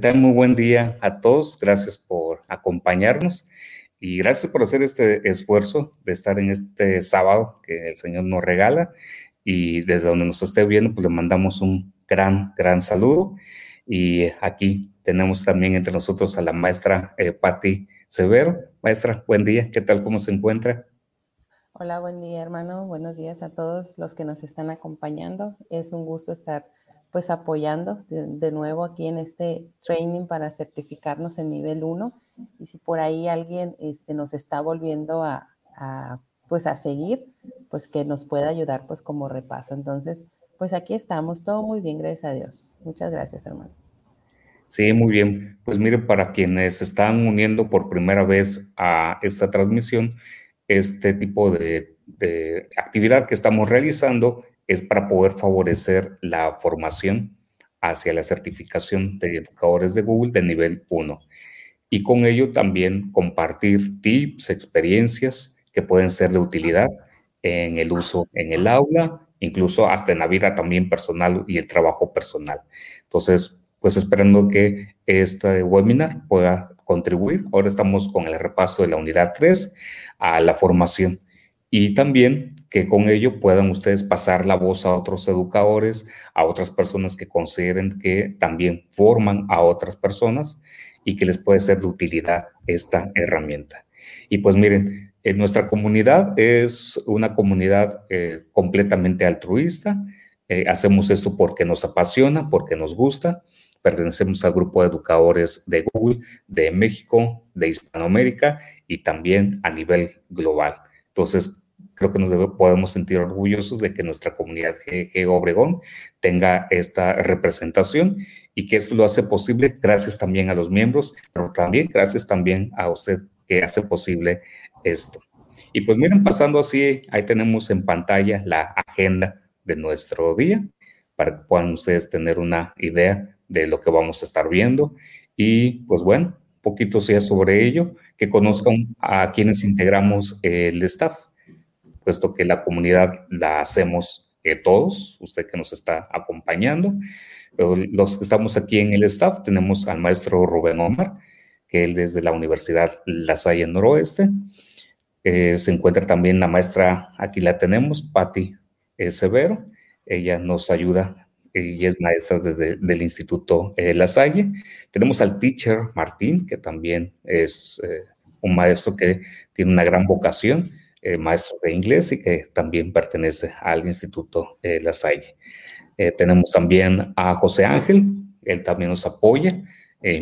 ¿Qué tal? Muy buen día a todos. Gracias por acompañarnos y gracias por hacer este esfuerzo de estar en este sábado que el Señor nos regala. Y desde donde nos esté viendo, pues le mandamos un gran, gran saludo. Y aquí tenemos también entre nosotros a la maestra eh, Patti Severo. Maestra, buen día. ¿Qué tal? ¿Cómo se encuentra? Hola, buen día, hermano. Buenos días a todos los que nos están acompañando. Es un gusto estar pues apoyando de, nuevo aquí en este training para certificarnos en nivel 1 y si por ahí alguien este, nos está volviendo a, pues a seguir, pues que nos pueda ayudar pues como repaso. Entonces, pues aquí estamos, todo muy bien, gracias a Dios. Muchas gracias, hermano. Sí, muy bien. Pues mire, para quienes están uniendo por primera vez a esta transmisión, este tipo de, de actividad que estamos realizando es para poder favorecer la formación hacia la certificación de educadores de Google de nivel 1 y con ello también compartir tips, experiencias que pueden ser de utilidad en el uso en el aula, incluso hasta en la vida también personal y el trabajo personal. Entonces, pues esperando que este webinar pueda contribuir. Ahora estamos con el repaso de la unidad 3 a la formación y también que con ello puedan ustedes pasar la voz a otros educadores, a otras personas que consideren que también forman a otras personas y que les puede ser de utilidad esta herramienta. Y pues miren, en nuestra comunidad es una comunidad eh, completamente altruista. Eh, hacemos esto porque nos apasiona, porque nos gusta. Pertenecemos al grupo de educadores de Google de México, de Hispanoamérica y también a nivel global. Entonces, creo que nos podemos sentir orgullosos de que nuestra comunidad GG Obregón tenga esta representación y que eso lo hace posible gracias también a los miembros, pero también gracias también a usted que hace posible esto. Y pues miren, pasando así, ahí tenemos en pantalla la agenda de nuestro día para que puedan ustedes tener una idea de lo que vamos a estar viendo. Y pues bueno, poquito sea sobre ello, que conozcan a quienes integramos el staff puesto que la comunidad la hacemos eh, todos, usted que nos está acompañando. Los que estamos aquí en el staff tenemos al maestro Rubén Omar, que él desde la Universidad La Salle Noroeste. Eh, se encuentra también la maestra, aquí la tenemos, Patti eh, Severo. Ella nos ayuda y es maestra desde el Instituto La Salle. Tenemos al teacher Martín, que también es un maestro que tiene una gran vocación eh, maestro de inglés y que también pertenece al Instituto eh, La Salle. Eh, tenemos también a José Ángel, él también nos apoya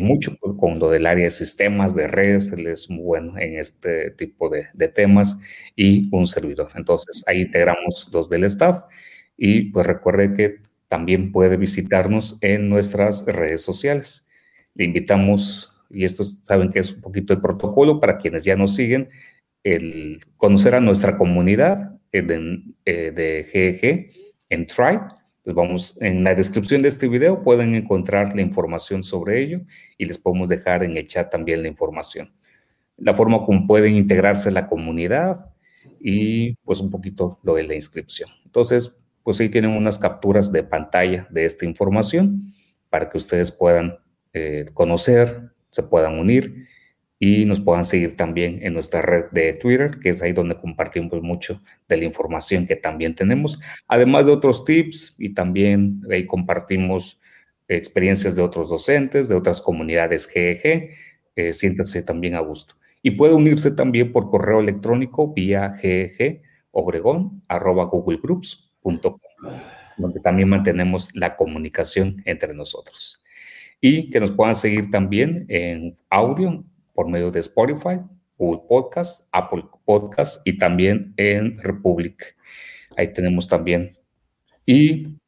mucho con lo del área de sistemas, de redes, él es muy bueno en este tipo de, de temas y un servidor. Entonces, ahí integramos los del staff y pues recuerde que también puede visitarnos en nuestras redes sociales. Le invitamos, y esto saben que es un poquito el protocolo para quienes ya nos siguen, el conocer a nuestra comunidad de, eh, de GEG en Tribe. Pues vamos, en la descripción de este video pueden encontrar la información sobre ello y les podemos dejar en el chat también la información. La forma como pueden integrarse a la comunidad y pues un poquito lo de la inscripción. Entonces, pues ahí tienen unas capturas de pantalla de esta información para que ustedes puedan eh, conocer, se puedan unir y nos puedan seguir también en nuestra red de Twitter, que es ahí donde compartimos mucho de la información que también tenemos, además de otros tips y también ahí compartimos experiencias de otros docentes, de otras comunidades GEG, eh, siéntase también a gusto. Y puede unirse también por correo electrónico vía donde también mantenemos la comunicación entre nosotros. Y que nos puedan seguir también en audio por medio de Spotify, Google Podcast, Apple Podcast y también en Republic. Ahí tenemos también. Y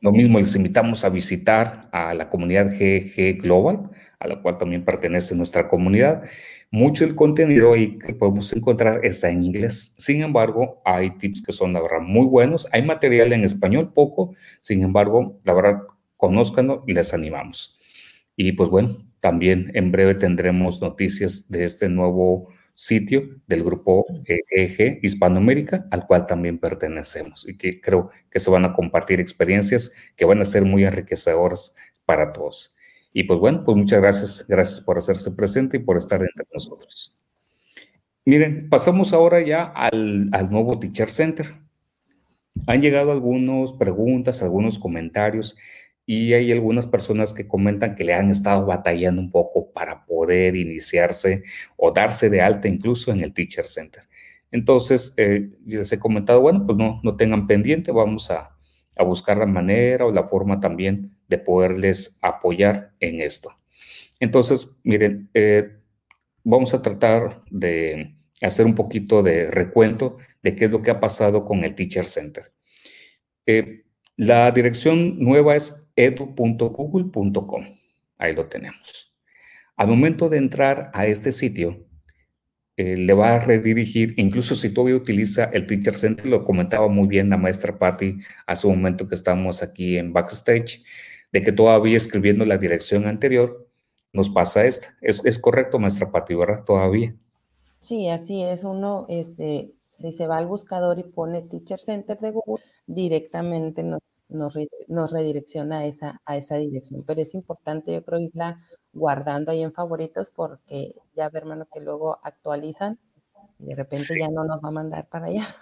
lo mismo, les invitamos a visitar a la comunidad GG Global, a la cual también pertenece nuestra comunidad. Mucho del contenido ahí que podemos encontrar está en inglés. Sin embargo, hay tips que son, la verdad, muy buenos. Hay material en español, poco. Sin embargo, la verdad, conózcanlo y les animamos. Y pues bueno, también en breve tendremos noticias de este nuevo sitio del grupo EG Hispanoamérica, al cual también pertenecemos y que creo que se van a compartir experiencias que van a ser muy enriquecedoras para todos. Y pues bueno, pues muchas gracias, gracias por hacerse presente y por estar entre nosotros. Miren, pasamos ahora ya al, al nuevo Teacher Center. Han llegado algunas preguntas, algunos comentarios y hay algunas personas que comentan que le han estado batallando un poco para poder iniciarse o darse de alta incluso en el Teacher Center. Entonces, eh, les he comentado, bueno, pues no, no tengan pendiente, vamos a, a buscar la manera o la forma también de poderles apoyar en esto. Entonces, miren, eh, vamos a tratar de hacer un poquito de recuento de qué es lo que ha pasado con el Teacher Center. Eh, la dirección nueva es edu.google.com. Ahí lo tenemos. Al momento de entrar a este sitio, eh, le va a redirigir, incluso si todavía utiliza el Teacher Center, lo comentaba muy bien la maestra Patty hace un momento que estamos aquí en backstage, de que todavía escribiendo la dirección anterior nos pasa esta. Es, es correcto, maestra Patty, ¿verdad? Todavía. Sí, así es. Uno, este, si se va al buscador y pone Teacher Center de Google, directamente nos, nos, nos redirecciona a esa, a esa dirección. Pero es importante, yo creo, irla guardando ahí en favoritos porque ya hermano, que luego actualizan y de repente ya no nos va a mandar para allá.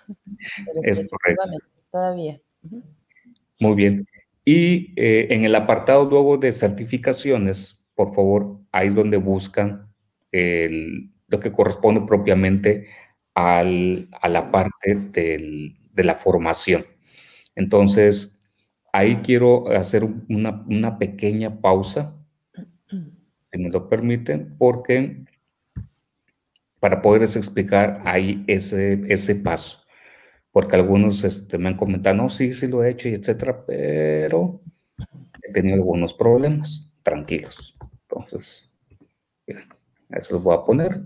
es correcto. Todavía. Muy bien. Y eh, en el apartado luego de certificaciones, por favor, ahí es donde buscan lo que corresponde propiamente a la parte de la formación. Entonces, ahí quiero hacer una, pequeña pausa si me lo permiten, porque para poderles explicar ahí ese paso. Porque algunos este, me han comentado, no, sí, sí lo he hecho y etcétera, pero he tenido algunos problemas. Tranquilos. Entonces, eso lo voy a poner.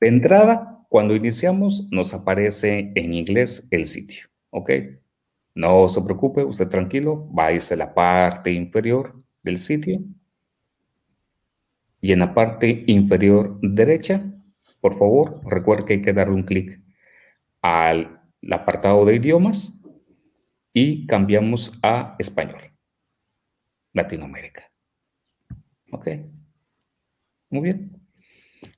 De entrada, cuando iniciamos, nos aparece en inglés el sitio, ¿ok? No se preocupe, usted tranquilo, va a irse a la parte inferior del sitio y en la parte inferior derecha, por favor, recuerde que hay que darle un clic al apartado de idiomas y cambiamos a español, Latinoamérica. ¿Ok? Muy bien.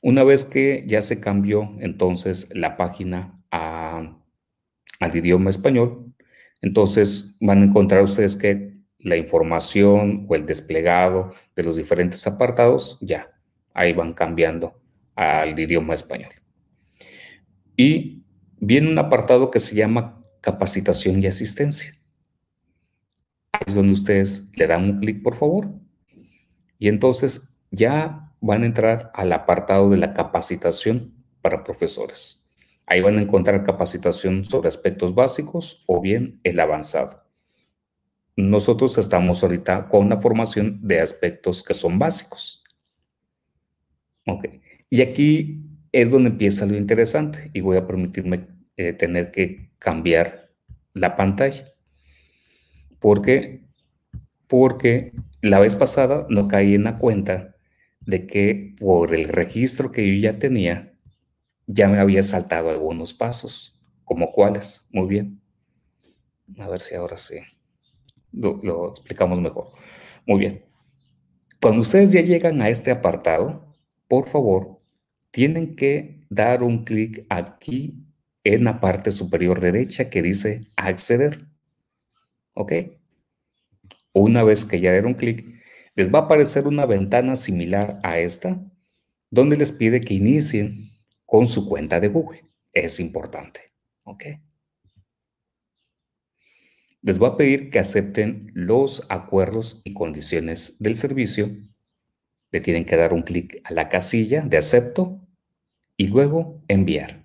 Una vez que ya se cambió entonces la página al idioma español, entonces van a encontrar ustedes que la información o el desplegado de los diferentes apartados, ya, ahí van cambiando al idioma español. Y viene un apartado que se llama capacitación y asistencia. Es donde ustedes le dan un clic, por favor. Y entonces ya van a entrar al apartado de la capacitación para profesores. Ahí van a encontrar capacitación sobre aspectos básicos o bien el avanzado nosotros estamos ahorita con una formación de aspectos que son básicos. Ok. Y aquí es donde empieza lo interesante y voy a permitirme eh, tener que cambiar la pantalla. ¿Por qué? Porque la vez pasada no caí en la cuenta de que por el registro que yo ya tenía, ya me había saltado algunos pasos. ¿Como cuáles? Muy bien. A ver si ahora sí lo, explicamos mejor. Muy bien. Cuando ustedes ya llegan a este apartado, por favor, tienen que dar un clic aquí en la parte superior derecha que dice acceder. ¿Ok? Una vez que ya dieron clic, les va a aparecer una ventana similar a esta, donde les pide que inicien con su cuenta de Google. Es importante. ¿Ok? les voy a pedir que acepten los acuerdos y condiciones del servicio. Le tienen que dar un clic a la casilla de acepto y luego enviar.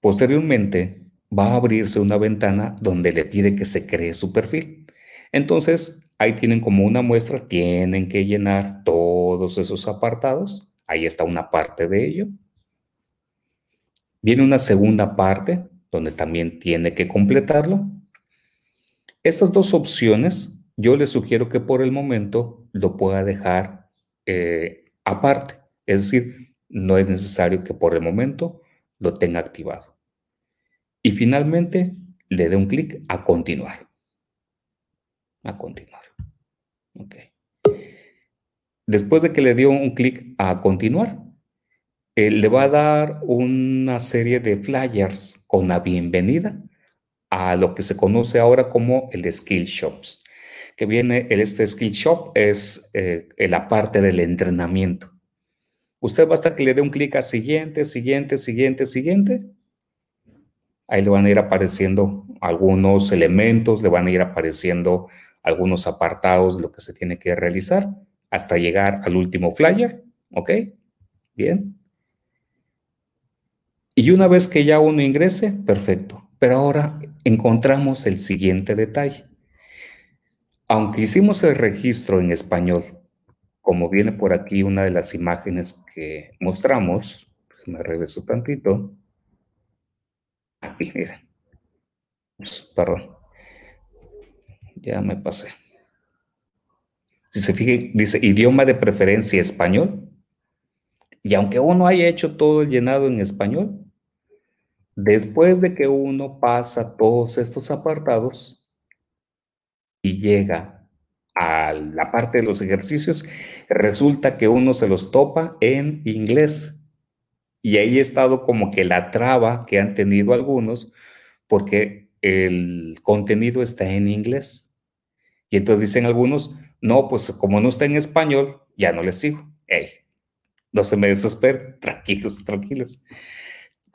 Posteriormente, va a abrirse una ventana donde le pide que se cree su perfil. Entonces, ahí tienen como una muestra, tienen que llenar todos esos apartados. Ahí está una parte de ello. Viene una segunda parte donde también tiene que completarlo. Estas dos opciones, yo le sugiero que por el momento lo pueda dejar eh, aparte. Es decir, no es necesario que por el momento lo tenga activado. Y finalmente, le dé un clic a continuar. A continuar. Después de que le dio un clic a continuar, le va a dar una serie de flyers con la bienvenida a lo que se conoce ahora como el Skill Shops. Que viene, el, este Skill Shop es eh, la parte del entrenamiento. Usted basta que le dé un clic a siguiente, siguiente, siguiente, siguiente. Ahí le van a ir apareciendo algunos elementos, le van a ir apareciendo algunos apartados de lo que se tiene que realizar hasta llegar al último flyer. ¿Ok? Bien. Y una vez que ya uno ingrese, perfecto. Pero ahora encontramos el siguiente detalle. Aunque hicimos el registro en español, como viene por aquí una de las imágenes que mostramos, me regreso tantito. Aquí, miren. Perdón. Ya me pasé. Si se fijan, dice idioma de preferencia español. Y aunque uno haya hecho todo llenado en español, después de que uno pasa todos estos apartados y llega a la parte de los ejercicios, resulta que uno se los topa en inglés. Y ahí ha estado como que la traba que han tenido algunos, porque el contenido está en inglés. Y entonces dicen algunos, no, pues como no está en español, ya no les sigo. No se me desesperen, tranquilos, tranquilos.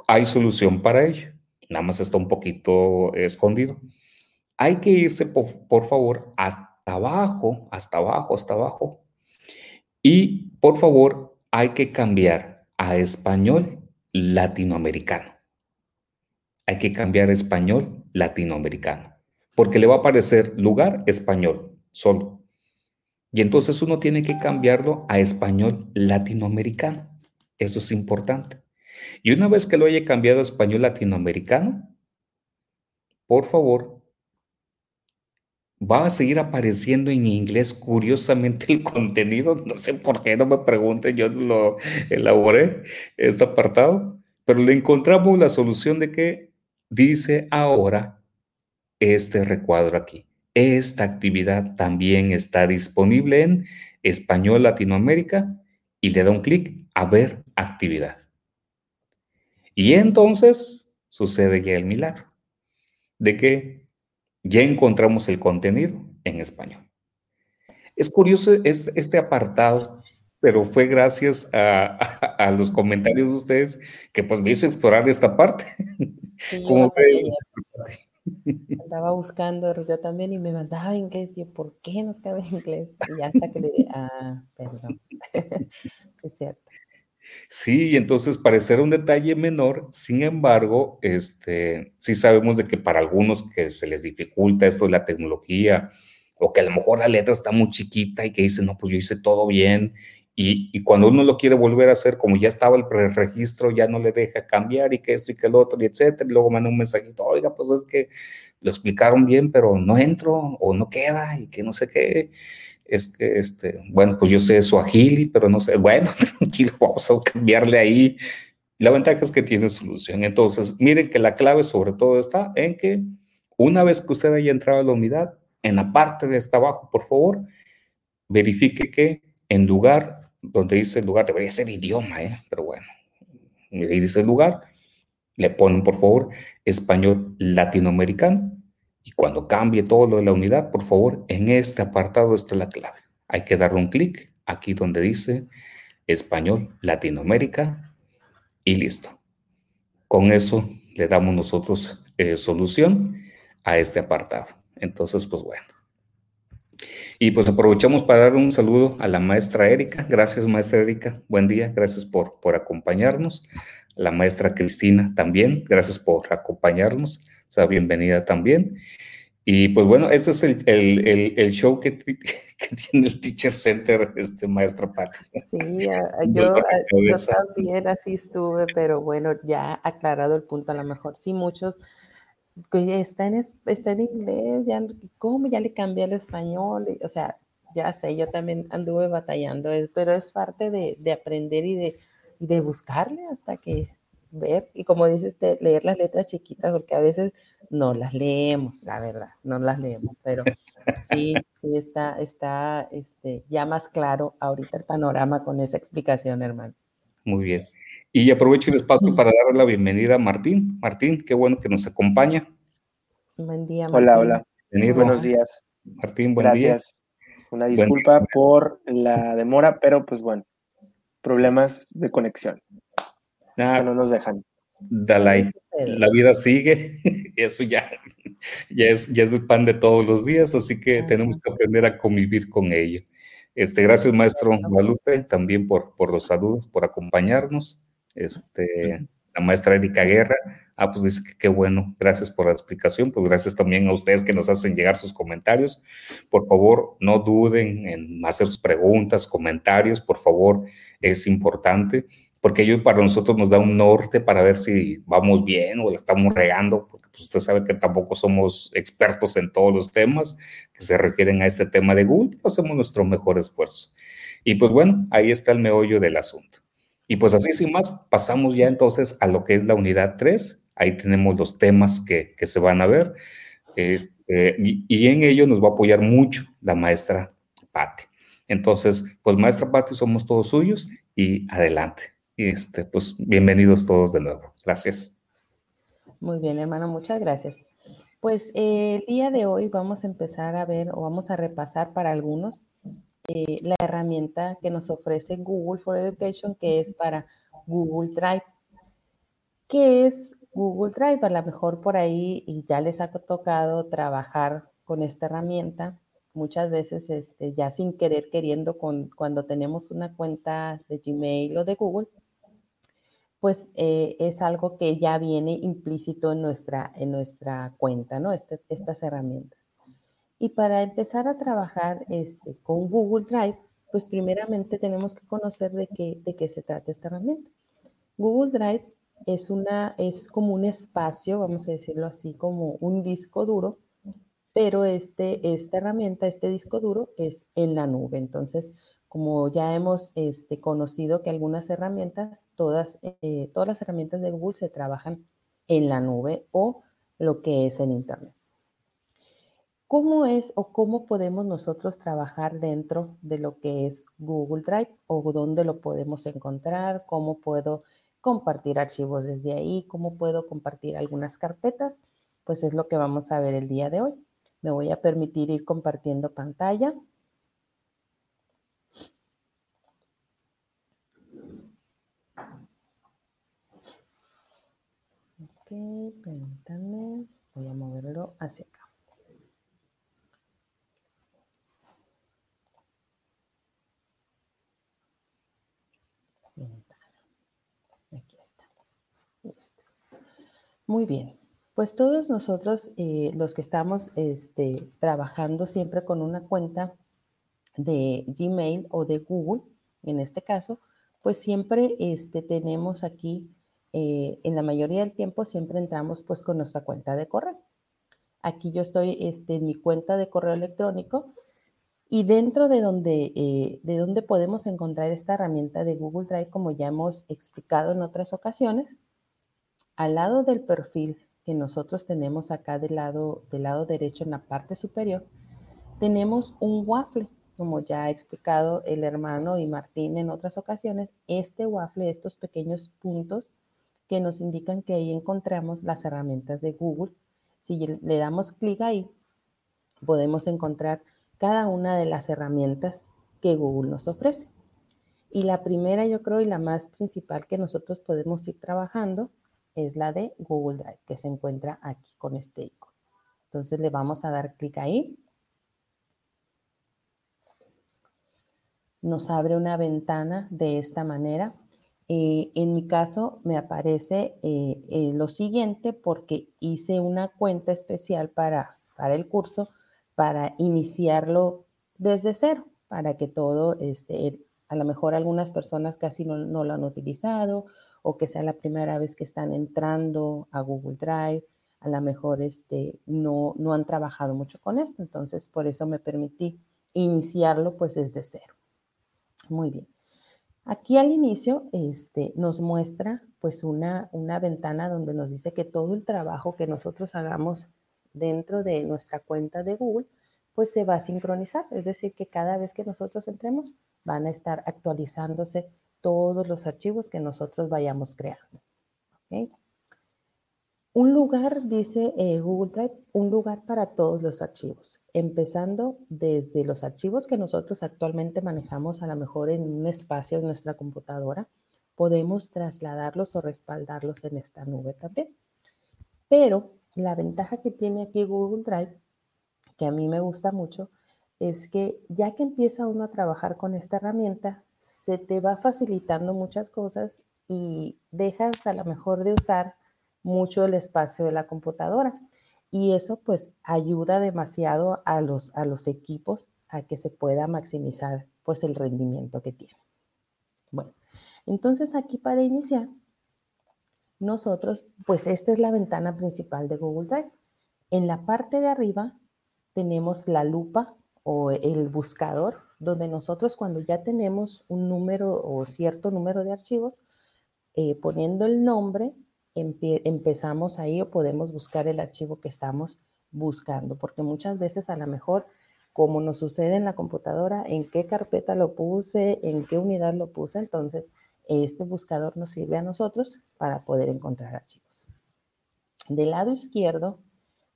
Hay solución para ello, nada más está un poquito escondido. Hay que irse, por, favor, hasta abajo, hasta abajo, hasta abajo. Y por favor, hay que cambiar a español latinoamericano. Hay que cambiar a español latinoamericano, porque le va a aparecer lugar español solo. Y entonces uno tiene que cambiarlo a español latinoamericano. Eso es importante. Y una vez que lo haya cambiado a español latinoamericano, por favor, va a seguir apareciendo en inglés curiosamente el contenido. No sé por qué, no me pregunten, yo lo elaboré, este apartado, pero le encontramos la solución de que dice ahora este recuadro aquí. Esta actividad también está disponible en Español Latinoamérica y le da un clic a ver actividad. Y entonces sucede ya el milagro de que ya encontramos el contenido en español. Es curioso este, este apartado, pero fue gracias a, los comentarios de ustedes que pues me hizo explorar esta parte. Sí, Andaba buscando yo también y me mandaba inglés. Yo, ¿por qué nos cabe inglés? Y hasta que le dije, ah, perdón. es cierto. Sí, entonces parecer un detalle menor, sin embargo, este, sí sabemos de que para algunos que se les dificulta esto de la tecnología, o que a lo mejor la letra está muy chiquita y que dicen, no, pues yo hice todo bien y, cuando uno lo quiere volver a hacer, como ya estaba el preregistro, ya no le deja cambiar y que esto y que el otro, y etcétera. Y luego manda un mensajito, oiga, pues es que lo explicaron bien, pero no entro o no queda y que no sé qué. Es que, este, bueno, pues yo sé su agili, pero no sé, bueno, tranquilo, vamos a cambiarle ahí. La ventaja es que tiene solución. Entonces, miren que la clave sobre todo está en que una vez que usted haya entrado a la unidad, en la parte de hasta abajo, por favor, verifique que en lugar donde dice lugar, debería ser idioma, ¿eh? pero bueno, ahí dice lugar, le ponen por favor español latinoamericano y cuando cambie todo lo de la unidad, por favor, en este apartado está la clave. Hay que darle un clic aquí donde dice español Latinoamérica y listo. Con eso le damos nosotros eh, solución a este apartado. Entonces, pues bueno. Y pues aprovechamos para dar un saludo a la maestra Erika. Gracias, maestra Erika. Buen día. Gracias por, por acompañarnos. La maestra Cristina también. Gracias por acompañarnos. Sea, bienvenida también. Y pues bueno, ese es el, el, el, show que, que, tiene el Teacher Center, este maestra Patti. Sí, yo, yo también así estuve, pero bueno, ya aclarado el punto, a lo mejor sí muchos que está en, está en inglés, ya, ¿cómo ya le cambié al español? O sea, ya sé, yo también anduve batallando, pero es parte de, de aprender y de, y de buscarle hasta que ver, y como dices, de leer las letras chiquitas, porque a veces no las leemos, la verdad, no las leemos, pero Sí, sí, está, está este, ya más claro ahorita el panorama con esa explicación, hermano. Muy bien. Y aprovecho el espacio para dar la bienvenida a Martín. Martín, qué bueno que nos acompaña. Buen día, Martín. Hola, hola. Buenos días. Martín, buen Gracias. Una disculpa por la demora, pero pues bueno, problemas de conexión. Nada, no nos dejan. Dalai, la vida sigue, eso ya, ya, es, ya es el pan de todos los días, así que tenemos que aprender a convivir con ello. Este, gracias, maestro Guadalupe, también por, por los saludos, por acompañarnos. Este, la maestra Erika Guerra, ah, pues dice que qué bueno, gracias por la explicación, pues gracias también a ustedes que nos hacen llegar sus comentarios. Por favor, no duden en hacer sus preguntas, comentarios, por favor, es importante porque ello para nosotros nos da un norte para ver si vamos bien o la estamos regando, porque pues, usted sabe que tampoco somos expertos en todos los temas que se refieren a este tema de Google, hacemos nuestro mejor esfuerzo. Y pues bueno, ahí está el meollo del asunto. Y pues así sin más, pasamos ya entonces a lo que es la unidad 3. Ahí tenemos los temas que, que se van a ver. Este, y, y, en ello nos va a apoyar mucho la maestra Patti. Entonces, pues maestra Patti, somos todos suyos y adelante. Y este, pues bienvenidos todos de nuevo. Gracias. Muy bien, hermano, muchas gracias. Pues eh, el día de hoy vamos a empezar a ver o vamos a repasar para algunos eh, la herramienta que nos ofrece Google for Education, que es para Google Drive. ¿Qué es Google Drive? A lo mejor por ahí y ya les ha tocado trabajar con esta herramienta muchas veces este, ya sin querer queriendo con, cuando tenemos una cuenta de Gmail o de Google, pues eh, es algo que ya viene implícito en nuestra, en nuestra cuenta, ¿no? Este, estas herramientas. Y para empezar a trabajar este, con Google Drive, pues primeramente tenemos que conocer de qué, de qué se trata esta herramienta. Google Drive es, una, es como un espacio, vamos a decirlo así, como un disco duro, pero este, esta herramienta, este disco duro es en la nube. Entonces, como ya hemos este, conocido que algunas herramientas, todas, eh, todas las herramientas de Google se trabajan en la nube o lo que es en Internet. ¿Cómo es o cómo podemos nosotros trabajar dentro de lo que es Google Drive o dónde lo podemos encontrar? ¿Cómo puedo compartir archivos desde ahí? ¿Cómo puedo compartir algunas carpetas? Pues es lo que vamos a ver el día de hoy. Me voy a permitir ir compartiendo pantalla. Ok, permítanme. Voy a moverlo hacia acá. Aquí está. Listo. Muy bien. Pues todos nosotros, eh, los que estamos este, trabajando siempre con una cuenta de Gmail o de Google, en este caso, pues siempre este, tenemos aquí eh, en la mayoría del tiempo siempre entramos pues con nuestra cuenta de correo. Aquí yo estoy este, en mi cuenta de correo electrónico y dentro de donde, eh, de donde podemos encontrar esta herramienta de Google Drive, como ya hemos explicado en otras ocasiones, al lado del perfil que nosotros tenemos acá del lado, del lado derecho en la parte superior, tenemos un waffle, como ya ha explicado el hermano y Martín en otras ocasiones, este waffle, estos pequeños puntos, que nos indican que ahí encontramos las herramientas de Google. Si le damos clic ahí, podemos encontrar cada una de las herramientas que Google nos ofrece. Y la primera, yo creo, y la más principal que nosotros podemos ir trabajando es la de Google Drive, que se encuentra aquí con este icono. Entonces le vamos a dar clic ahí. Nos abre una ventana de esta manera eh, en mi caso me aparece eh, eh, lo siguiente porque hice una cuenta especial para, para el curso para iniciarlo desde cero, para que todo, este, a lo mejor algunas personas casi no, no, lo han utilizado o que sea la primera vez que están entrando a Google Drive, a lo mejor este, no, no han trabajado mucho con esto, entonces por eso me permití iniciarlo pues desde cero. Muy bien. Aquí al inicio este, nos muestra pues una, una ventana donde nos dice que todo el trabajo que nosotros hagamos dentro de nuestra cuenta de Google, pues se va a sincronizar. Es decir, que cada vez que nosotros entremos, van a estar actualizándose todos los archivos que nosotros vayamos creando. Un lugar, dice eh, Google Drive, un lugar para todos los archivos, empezando desde los archivos que nosotros actualmente manejamos a lo mejor en un espacio de nuestra computadora, podemos trasladarlos o respaldarlos en esta nube también. Pero la ventaja que tiene aquí Google Drive, que a mí me gusta mucho, es que ya que empieza uno a trabajar con esta herramienta, se te va facilitando muchas cosas y dejas a lo mejor de usar mucho el espacio de la computadora. Y eso pues ayuda demasiado a los, a los equipos a que se pueda maximizar pues el rendimiento que tienen. Bueno, entonces aquí para iniciar, nosotros, pues esta es la ventana principal de Google Drive. En la parte de arriba tenemos la lupa o el buscador, donde nosotros cuando ya tenemos un número o cierto número de archivos, eh, poniendo el nombre, empezamos ahí o podemos buscar el archivo que estamos buscando, porque muchas veces a lo mejor, como nos sucede en la computadora, en qué carpeta lo puse, en qué unidad lo puse, entonces este buscador nos sirve a nosotros para poder encontrar archivos. Del lado izquierdo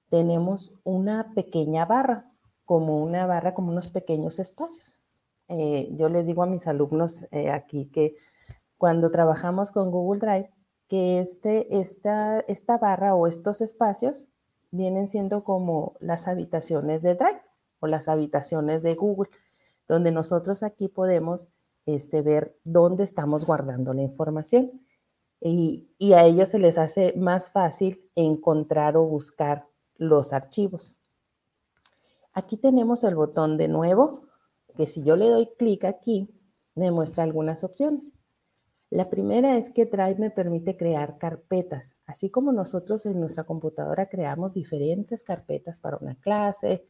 tenemos una pequeña barra, como una barra, como unos pequeños espacios. Eh, yo les digo a mis alumnos eh, aquí que cuando trabajamos con Google Drive, que este, esta, esta barra o estos espacios vienen siendo como las habitaciones de Drive o las habitaciones de Google, donde nosotros aquí podemos este, ver dónde estamos guardando la información. Y, y, a ellos se les hace más fácil encontrar o buscar los archivos. Aquí tenemos el botón de nuevo, que si yo le doy clic aquí, me muestra algunas opciones. La primera es que Drive me permite crear carpetas, así como nosotros en nuestra computadora creamos diferentes carpetas para una clase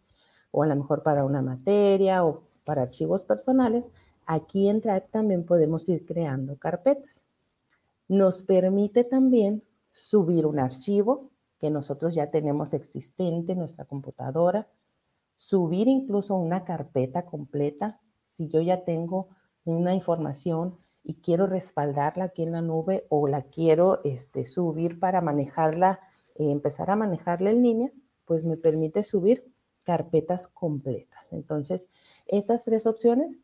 o a lo mejor para una materia o para archivos personales, aquí en Drive también podemos ir creando carpetas. Nos permite también subir un archivo que nosotros ya tenemos existente en nuestra computadora, subir incluso una carpeta completa. Si yo ya tengo una información y quiero respaldarla aquí en la nube o la quiero este, subir para manejarla, eh, empezar a manejarla en línea, pues me permite subir carpetas completas. Entonces, esas tres opciones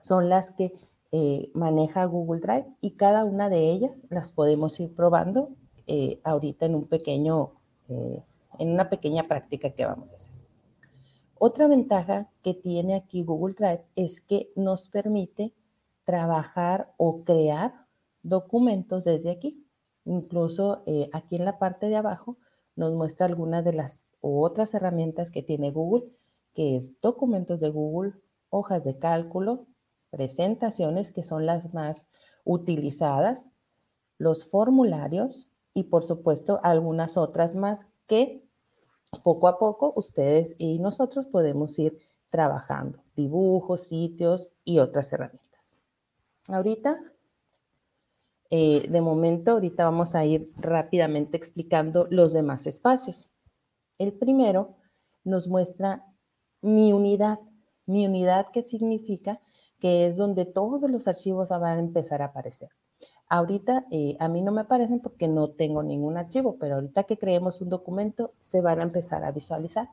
son las que eh, maneja Google Drive y cada una de ellas las podemos ir probando eh, ahorita en un pequeño, en una pequeña práctica que vamos a hacer. Otra ventaja que tiene aquí Google Drive es que nos permite trabajar o crear documentos desde aquí. Incluso eh, aquí en la parte de abajo nos muestra algunas de las otras herramientas que tiene Google, que es documentos de Google, hojas de cálculo, presentaciones, que son las más utilizadas, los formularios y por supuesto algunas otras más que poco a poco ustedes y nosotros podemos ir trabajando, dibujos, sitios y otras herramientas. Ahorita, eh, de momento, ahorita vamos a ir rápidamente explicando los demás espacios. El primero nos muestra mi unidad. Mi unidad, ¿qué significa? Que es donde todos los archivos van a empezar a aparecer. Ahorita eh, a mí no me aparecen porque no tengo ningún archivo, pero ahorita que creemos un documento se van a empezar a visualizar.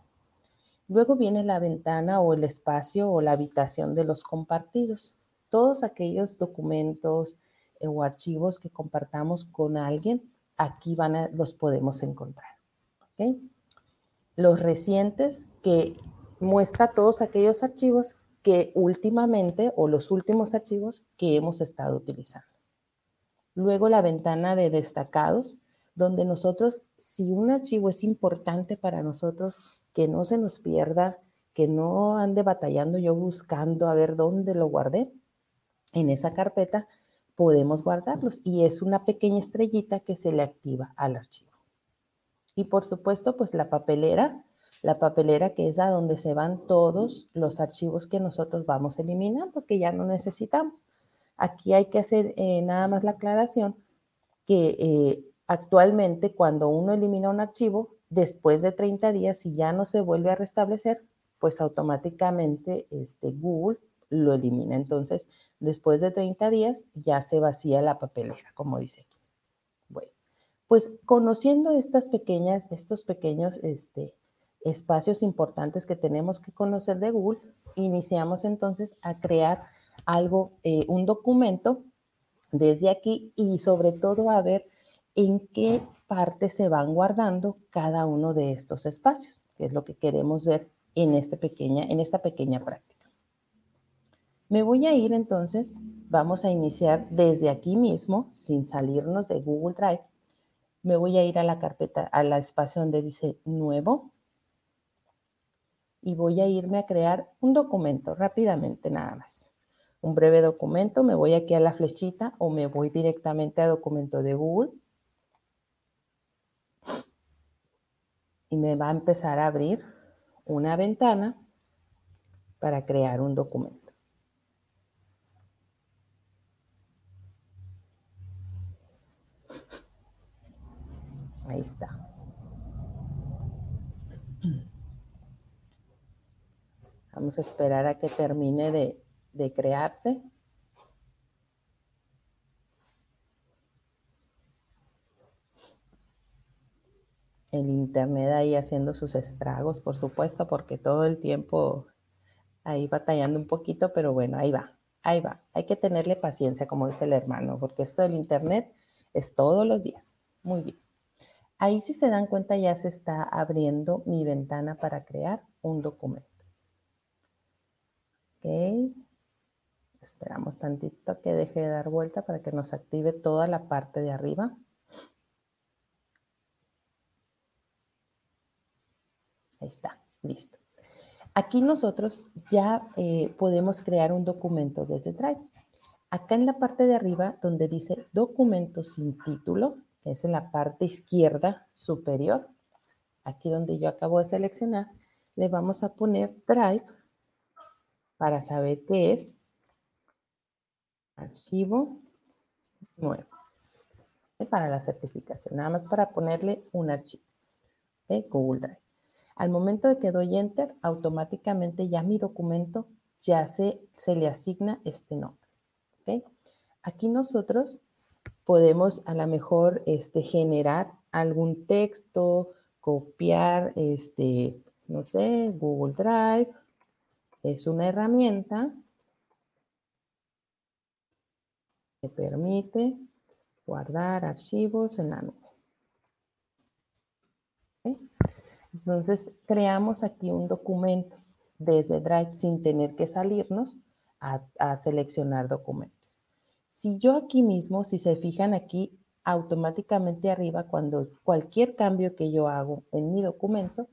Luego viene la ventana o el espacio o la habitación de los compartidos todos aquellos documentos eh, o archivos que compartamos con alguien, aquí van a, los podemos encontrar. Los recientes que muestra todos aquellos archivos que últimamente o los últimos archivos que hemos estado utilizando. Luego la ventana de destacados, donde nosotros, si un archivo es importante para nosotros, que no se nos pierda, que no ande batallando yo buscando a ver dónde lo guardé, en esa carpeta podemos guardarlos y es una pequeña estrellita que se le activa al archivo. Y por supuesto, pues la papelera, la papelera que es a donde se van todos los archivos que nosotros vamos eliminando, que ya no necesitamos. Aquí hay que hacer eh, nada más la aclaración que eh, actualmente cuando uno elimina un archivo, después de 30 días, si ya no se vuelve a restablecer, pues automáticamente este, Google lo elimina. Entonces, después de 30 días ya se vacía la papelera, como dice aquí. Bueno, pues conociendo estas pequeñas, estos pequeños este, espacios importantes que tenemos que conocer de Google, iniciamos entonces a crear algo, eh, un documento desde aquí y sobre todo a ver en qué parte se van guardando cada uno de estos espacios, que es lo que queremos ver en, este pequeña, en esta pequeña práctica. Me voy a ir entonces, vamos a iniciar desde aquí mismo, sin salirnos de Google Drive. Me voy a ir a la carpeta, a la espacio donde dice nuevo. Y voy a irme a crear un documento rápidamente nada más. Un breve documento, me voy aquí a la flechita o me voy directamente a documento de Google. Y me va a empezar a abrir una ventana para crear un documento. Ahí está. Vamos a esperar a que termine de, de crearse. El internet ahí haciendo sus estragos, por supuesto, porque todo el tiempo ahí batallando un poquito, pero bueno, ahí va, ahí va. Hay que tenerle paciencia, como dice el hermano, porque esto del internet es todos los días. Muy bien. Ahí si se dan cuenta ya se está abriendo mi ventana para crear un documento. Ok. Esperamos tantito que deje de dar vuelta para que nos active toda la parte de arriba. Ahí está, listo. Aquí nosotros ya eh, podemos crear un documento desde Drive. Acá en la parte de arriba donde dice documento sin título, es en la parte izquierda superior, aquí donde yo acabo de seleccionar, le vamos a poner Drive para saber qué es archivo nuevo para la certificación, nada más para ponerle un archivo de Google Drive. Al momento de que doy Enter, automáticamente ya mi documento ya se, se le asigna este nombre. Aquí nosotros podemos a lo mejor este, generar algún texto, copiar, este, no sé, Google Drive. Es una herramienta que permite guardar archivos en la nube. Entonces, creamos aquí un documento desde Drive sin tener que salirnos a seleccionar documentos. Si yo aquí mismo, si se fijan aquí, automáticamente arriba, cuando cualquier cambio que yo hago en mi documento,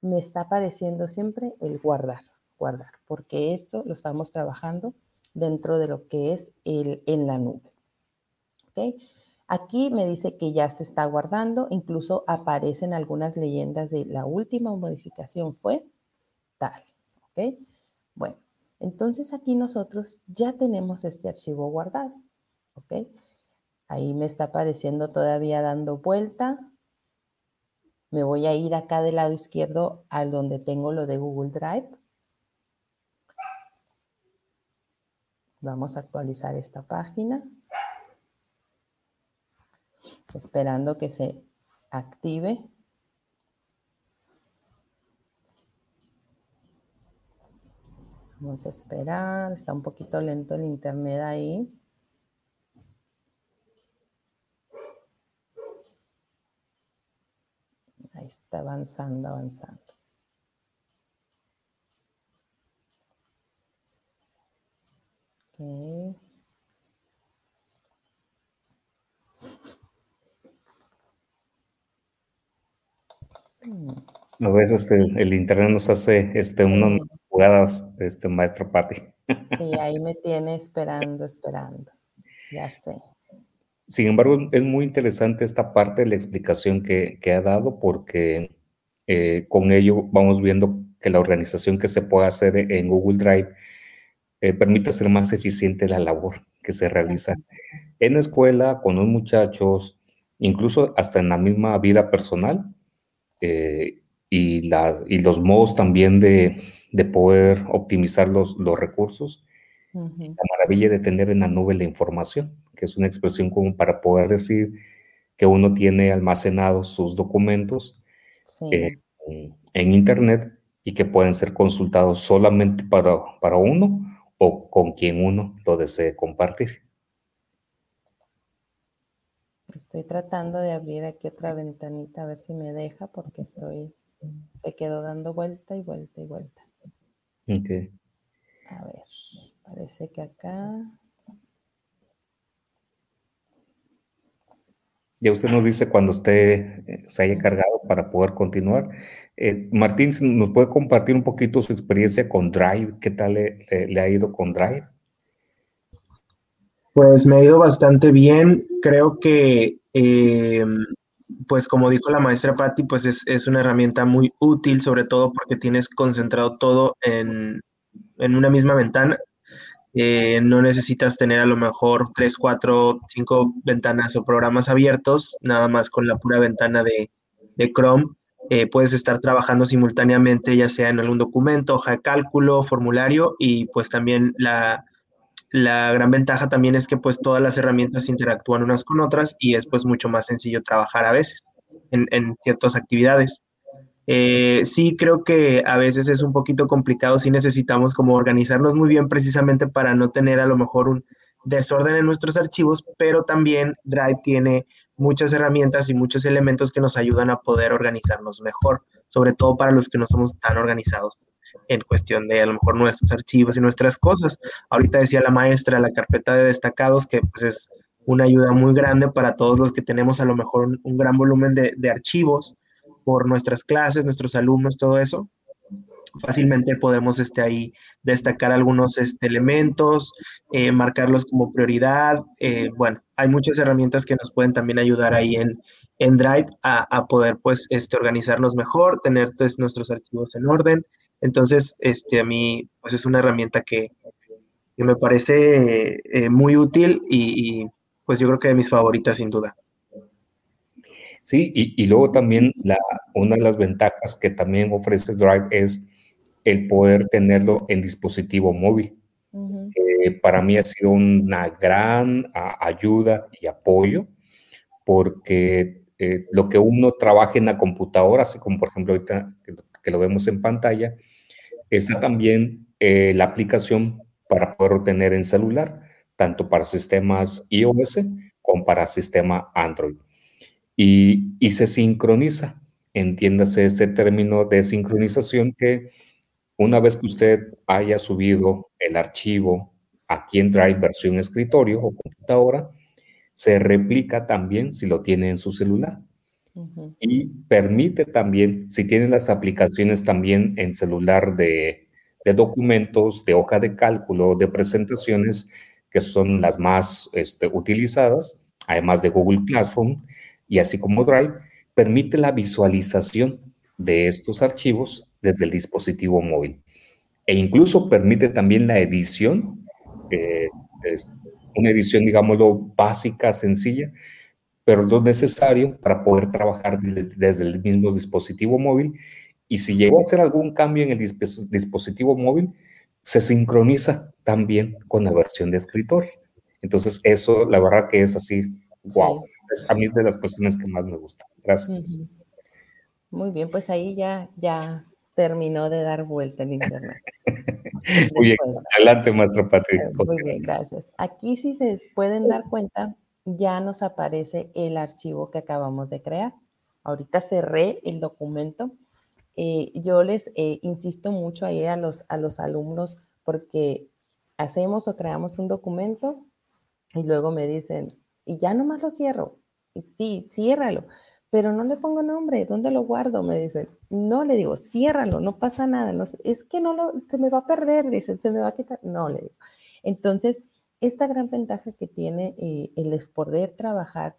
me está apareciendo siempre el guardar, guardar, porque esto lo estamos trabajando dentro de lo que es el, en la nube. ¿Okay? Aquí me dice que ya se está guardando, incluso aparecen algunas leyendas de la última modificación fue tal. ¿okay? Entonces aquí nosotros ya tenemos este archivo guardado. ¿Ok? Ahí me está apareciendo todavía dando vuelta. Me voy a ir acá del lado izquierdo al donde tengo lo de Google Drive. Vamos a actualizar esta página. Esperando que se active. Vamos a esperar, está un poquito lento el internet ahí. Ahí está avanzando, avanzando. Okay. A veces el, internet nos hace este, unos jugadas, este, maestra Patti. Sí, ahí me tiene esperando, esperando. Ya sé. Sin embargo, es muy interesante esta parte de la explicación que, ha dado porque eh, con ello vamos viendo que la organización que se puede hacer en Google Drive eh, permite hacer más eficiente la labor que se realiza en la escuela, con los muchachos, incluso hasta en la misma vida personal. Eh, y, y los modos también de, de poder optimizar los, los recursos. La maravilla de tener en la nube la información, que es una expresión común para poder decir que uno tiene almacenados sus documentos en, Internet y que pueden ser consultados solamente para, para uno o con quien uno lo desee compartir. Estoy tratando de abrir aquí otra ventanita a ver si me deja porque estoy, se quedó dando vuelta y vuelta y vuelta. Ok. A ver, parece que acá. Ya usted nos dice cuando usted eh, se haya cargado para poder continuar. Eh, Martín, ¿nos puede compartir un poquito su experiencia con Drive? ¿Qué tal le ha ido con Drive? Pues me ha ido bastante bien. Creo que, eh, pues como dijo la maestra Patti, pues es, una herramienta muy útil, sobre todo porque tienes concentrado todo en, una misma ventana. Eh, no necesitas tener a lo mejor tres, cuatro, cinco ventanas o programas abiertos, nada más con la pura ventana de, Chrome. Eh, puedes estar trabajando simultáneamente, ya sea en algún documento, hoja de cálculo, formulario y pues también la, la gran ventaja también es que pues todas las herramientas interactúan unas con otras y es pues mucho más sencillo trabajar a veces en, ciertas actividades. Eh, sí creo que a veces es un poquito complicado, si necesitamos como organizarnos muy bien precisamente para no tener a lo mejor un desorden en nuestros archivos, pero también Drive tiene muchas herramientas y muchos elementos que nos ayudan a poder organizarnos mejor, sobre todo para los que no somos tan organizados en cuestión de a lo mejor nuestros archivos y nuestras cosas. Ahorita decía la maestra, la carpeta de destacados, que pues es una ayuda muy grande para todos los que tenemos a lo mejor un, gran volumen de, archivos por nuestras clases, nuestros alumnos, todo eso. Fácilmente podemos este, ahí destacar algunos este, elementos, eh, marcarlos como prioridad. Eh, bueno, hay muchas herramientas que nos pueden también ayudar ahí en, en Drive a, poder pues este, organizarnos mejor, tener pues, nuestros archivos en orden entonces, este, a mí, pues es una herramienta que, me parece eh, muy útil y, pues yo creo que de mis favoritas sin duda. Sí, y, luego también la, una de las ventajas que también ofrece Drive es el poder tenerlo en dispositivo móvil. para mí ha sido una gran ayuda y apoyo porque eh, lo que uno trabaja en la computadora, así como por ejemplo ahorita que lo vemos en pantalla, Está también eh, la aplicación para poder tener en celular, tanto para sistemas iOS como para sistema Android. Y, y se sincroniza, entiéndase este término de sincronización que una vez que usted haya subido el archivo aquí en Drive versión escritorio o computadora, se replica también si lo tiene en su celular. Y permite también, si tienen las aplicaciones también en celular de, documentos, de hoja de cálculo, de presentaciones, que son las más este, utilizadas, además de Google Classroom y así como Drive, permite la visualización de estos archivos desde el dispositivo móvil. E incluso permite también la edición, una edición, digámoslo, básica, sencilla, pero lo necesario para poder trabajar desde el mismo dispositivo móvil. Y si llegó a hacer algún cambio en el dispositivo móvil, se sincroniza también con la versión de escritorio. Entonces, eso, la verdad que es así, wow, es a mí de las cuestiones que más me gustan. Gracias. Muy bien, pues ahí ya, ya terminó de dar vuelta en internet. Muy bien, adelante, maestro Patrick. Muy bien, gracias. Aquí sí se pueden dar cuenta, ya nos aparece el archivo que acabamos de crear. Ahorita cerré el documento. Eh, yo les eh, insisto mucho ahí a los, a los alumnos porque hacemos o creamos un documento y luego me dicen, y ya nomás lo cierro. Y sí, ciérralo, pero no le pongo nombre, ¿dónde lo guardo? Me dicen, no, le digo, ciérralo, no pasa nada. No, es que no lo, se me va a perder, dicen, se me va a quitar. No, le digo. Entonces, esta gran ventaja que tiene eh, el poder trabajar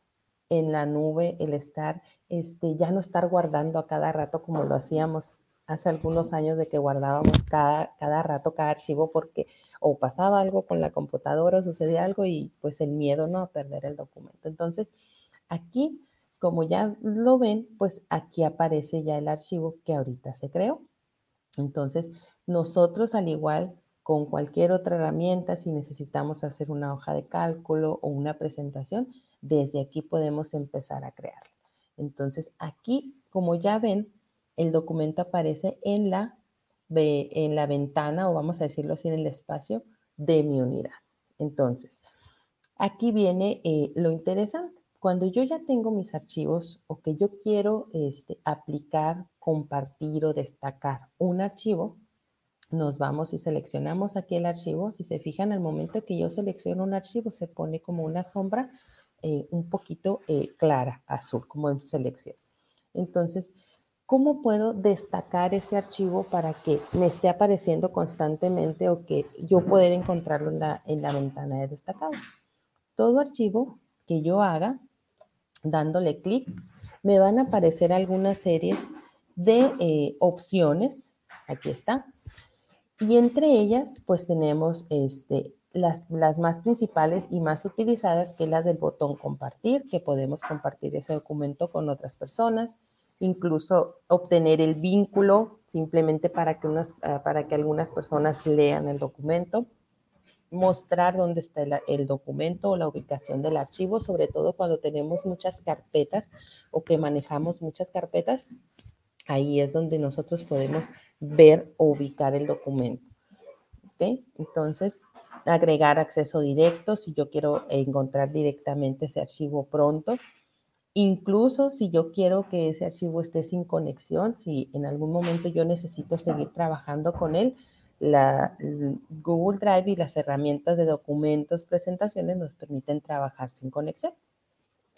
en la nube, el estar, este, ya no estar guardando a cada rato como lo hacíamos hace algunos años de que guardábamos cada, cada rato cada archivo porque o pasaba algo con la computadora o sucedía algo y pues el miedo no a perder el documento. Entonces, aquí como ya lo ven, pues aquí aparece ya el archivo que ahorita se creó. Entonces, nosotros al igual con cualquier otra herramienta, si necesitamos hacer una hoja de cálculo o una presentación, desde aquí podemos empezar a crear. Entonces, aquí, como ya ven, el documento aparece en la, en la ventana, o vamos a decirlo así, en el espacio de mi unidad. Entonces, aquí viene eh, lo interesante. Cuando yo ya tengo mis archivos o que yo quiero este, aplicar, compartir o destacar un archivo, nos vamos y seleccionamos aquí el archivo. Si se fijan, al momento que yo selecciono un archivo, se pone como una sombra eh, un poquito eh, clara, azul, como en selección. Entonces, ¿cómo puedo destacar ese archivo para que me esté apareciendo constantemente o que yo pueda encontrarlo en la, en la ventana de destacado? Todo archivo que yo haga, dándole clic, me van a aparecer alguna serie de eh, opciones. Aquí está. Y entre ellas, pues tenemos este, las, las, más principales y más utilizadas, que es la del botón compartir, que podemos compartir ese documento con otras personas, incluso obtener el vínculo simplemente para que, unas, ah, para que algunas personas lean el documento, mostrar dónde está el, el, documento o la ubicación del archivo, sobre todo cuando tenemos muchas carpetas o que manejamos muchas carpetas, ahí es donde nosotros podemos ver o ubicar el documento. ¿Ok? Entonces, agregar acceso directo si yo quiero encontrar directamente ese archivo pronto. Incluso si yo quiero que ese archivo esté sin conexión, si en algún momento yo necesito seguir trabajando con él, la Google Drive y las herramientas de documentos, presentaciones nos permiten trabajar sin conexión.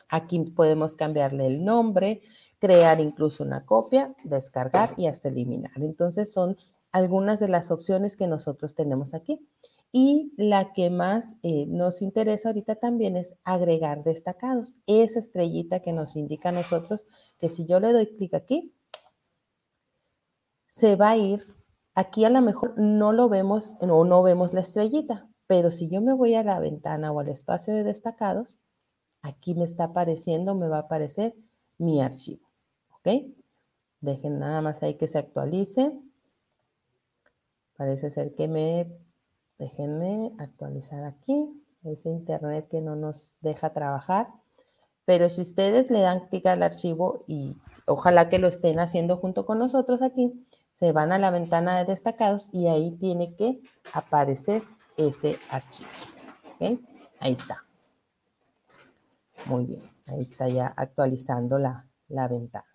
Aquí podemos cambiarle el nombre, crear incluso una copia, descargar y hasta eliminar. Entonces son algunas de las opciones que nosotros tenemos aquí. Y la que más eh, nos interesa ahorita también es agregar destacados. Esa estrellita que nos indica a nosotros que si yo le doy clic aquí, se va a ir. Aquí a lo mejor no lo vemos o no vemos la estrellita, pero si yo me voy a la ventana o al espacio de destacados, aquí me está apareciendo, me va a aparecer mi archivo. ¿Ok? Dejen nada más ahí que se actualice. Parece ser que me Déjenme actualizar aquí. Ese internet que no nos deja trabajar. Pero si ustedes le dan clic al archivo y ojalá que lo estén haciendo junto con nosotros aquí, se van a la ventana de destacados y ahí tiene que aparecer ese archivo. ¿Okay? Ahí está. Muy bien, ahí está ya actualizando la, la ventana.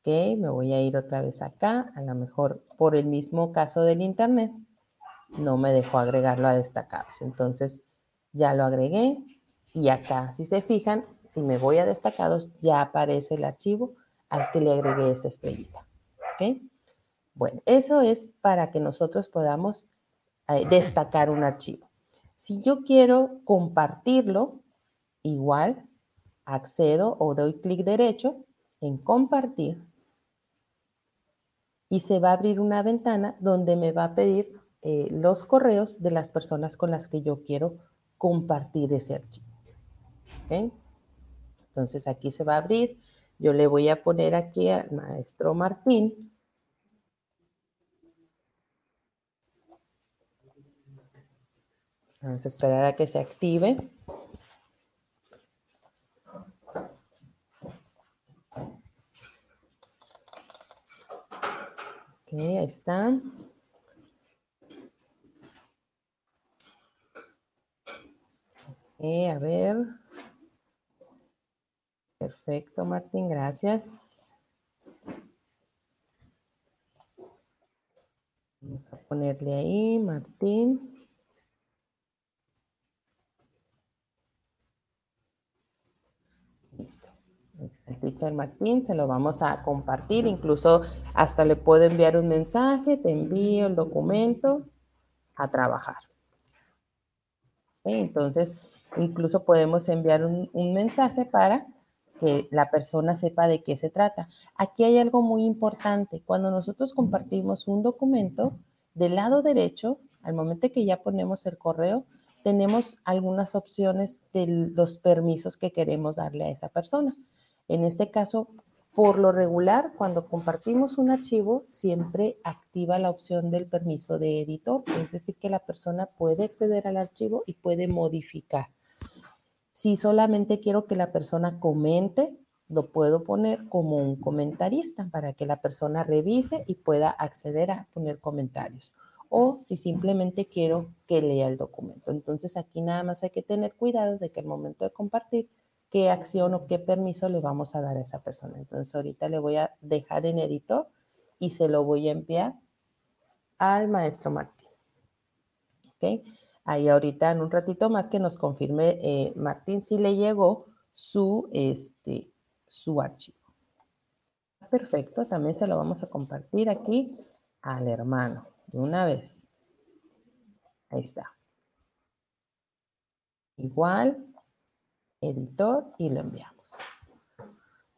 Ok, me voy a ir otra vez acá, a lo mejor por el mismo caso del internet, no me dejó agregarlo a destacados. Entonces ya lo agregué y acá, si se fijan, si me voy a destacados, ya aparece el archivo al que le agregué esa estrellita. ¿Ok? Bueno, eso es para que nosotros podamos eh, destacar un archivo. Si yo quiero compartirlo, igual accedo o doy clic derecho en compartir y se va a abrir una ventana donde me va a pedir eh, los correos de las personas con las que yo quiero compartir ese archivo. Entonces aquí se va a abrir. Yo le voy a poner aquí al maestro Martín. Vamos a esperar a que se active. Ok, ahí está. a ver. Perfecto, Martín, gracias. Vamos a ponerle ahí, Martín. Listo. Twitter Martín se lo vamos a compartir, incluso hasta le puedo enviar un mensaje, te envío el documento a trabajar. Entonces, Incluso podemos enviar un, mensaje para que la persona sepa de qué se trata. Aquí hay algo muy importante. Cuando nosotros compartimos un documento, del lado derecho, al momento que ya ponemos el correo, tenemos algunas opciones de los permisos que queremos darle a esa persona. En este caso, por lo regular, cuando compartimos un archivo, siempre activa la opción del permiso de editor, es decir, que la persona puede acceder al archivo y puede modificar. Si solamente quiero que la persona comente, lo puedo poner como un comentarista para que la persona revise y pueda acceder a poner comentarios. O si simplemente quiero que lea el documento. Entonces aquí nada más hay que tener cuidado de que el momento de compartir qué acción o qué permiso le vamos a dar a esa persona. Entonces ahorita le voy a dejar en editor y se lo voy a enviar al maestro Martín. ¿Ok? Ahí ahorita en un ratito más que nos confirme eh, Martín si le llegó su, este, su archivo. Perfecto, también se lo vamos a compartir aquí al hermano de una vez. Ahí está. Igual, editor y lo enviamos.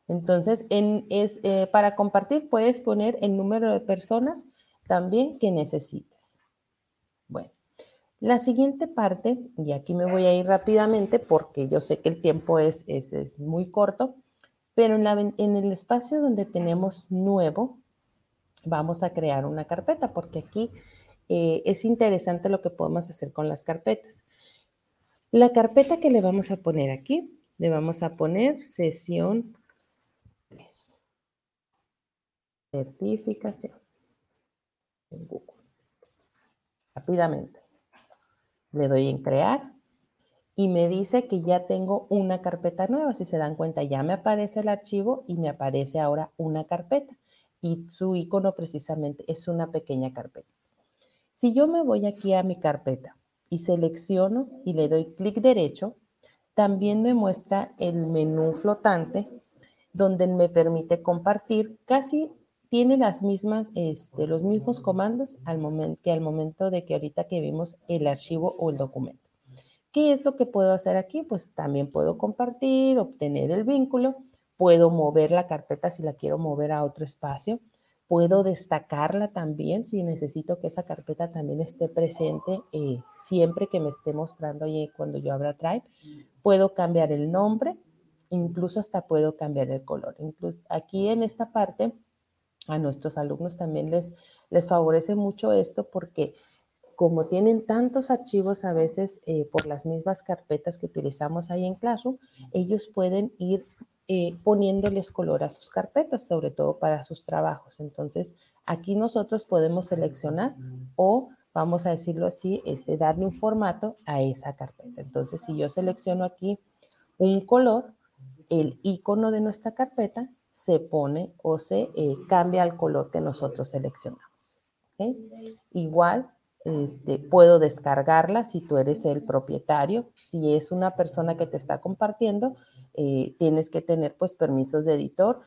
Entonces, en, es, eh, para compartir puedes poner el número de personas también que necesites. Bueno, la siguiente parte, y aquí me voy a ir rápidamente porque yo sé que el tiempo es, es, muy corto, pero en el espacio donde tenemos nuevo, vamos a crear una carpeta porque aquí eh, es interesante lo que podemos hacer con las carpetas. La carpeta que le vamos a poner aquí, le vamos a poner sesión 3. Certificación en Google. Rápidamente. Le doy en crear y me dice que ya tengo una carpeta nueva. Si se dan cuenta, ya me aparece el archivo y me aparece ahora una carpeta. Y su icono precisamente es una pequeña carpeta. Si yo me voy aquí a mi carpeta y selecciono y le doy clic derecho, también me muestra el menú flotante donde me permite compartir. Casi tiene las mismas, este, los mismos comandos al momento, que al momento de que ahorita que vimos el archivo o el documento. ¿Qué es lo que puedo hacer aquí? Pues también puedo compartir, obtener el vínculo, puedo mover la carpeta si la quiero mover a otro espacio, Puedo destacarla también si necesito que esa carpeta también esté presente eh, siempre que me esté mostrando ahí cuando yo abra Drive. Puedo cambiar el nombre, incluso hasta puedo cambiar el color. Incluso aquí en esta parte a nuestros alumnos también les, les favorece mucho esto porque como tienen tantos archivos a veces eh, por las mismas carpetas que utilizamos ahí en Classroom, ellos pueden ir eh, poniéndoles color a sus carpetas, sobre todo para sus trabajos. Entonces, aquí nosotros podemos seleccionar o, vamos a decirlo así, este, darle un formato a esa carpeta. Entonces, si yo selecciono aquí un color, el icono de nuestra carpeta se pone o se eh, cambia al color que nosotros seleccionamos. Igual, este, puedo descargarla si tú eres el propietario. Si es una persona que te está compartiendo, eh, tienes que tener pues permisos de editor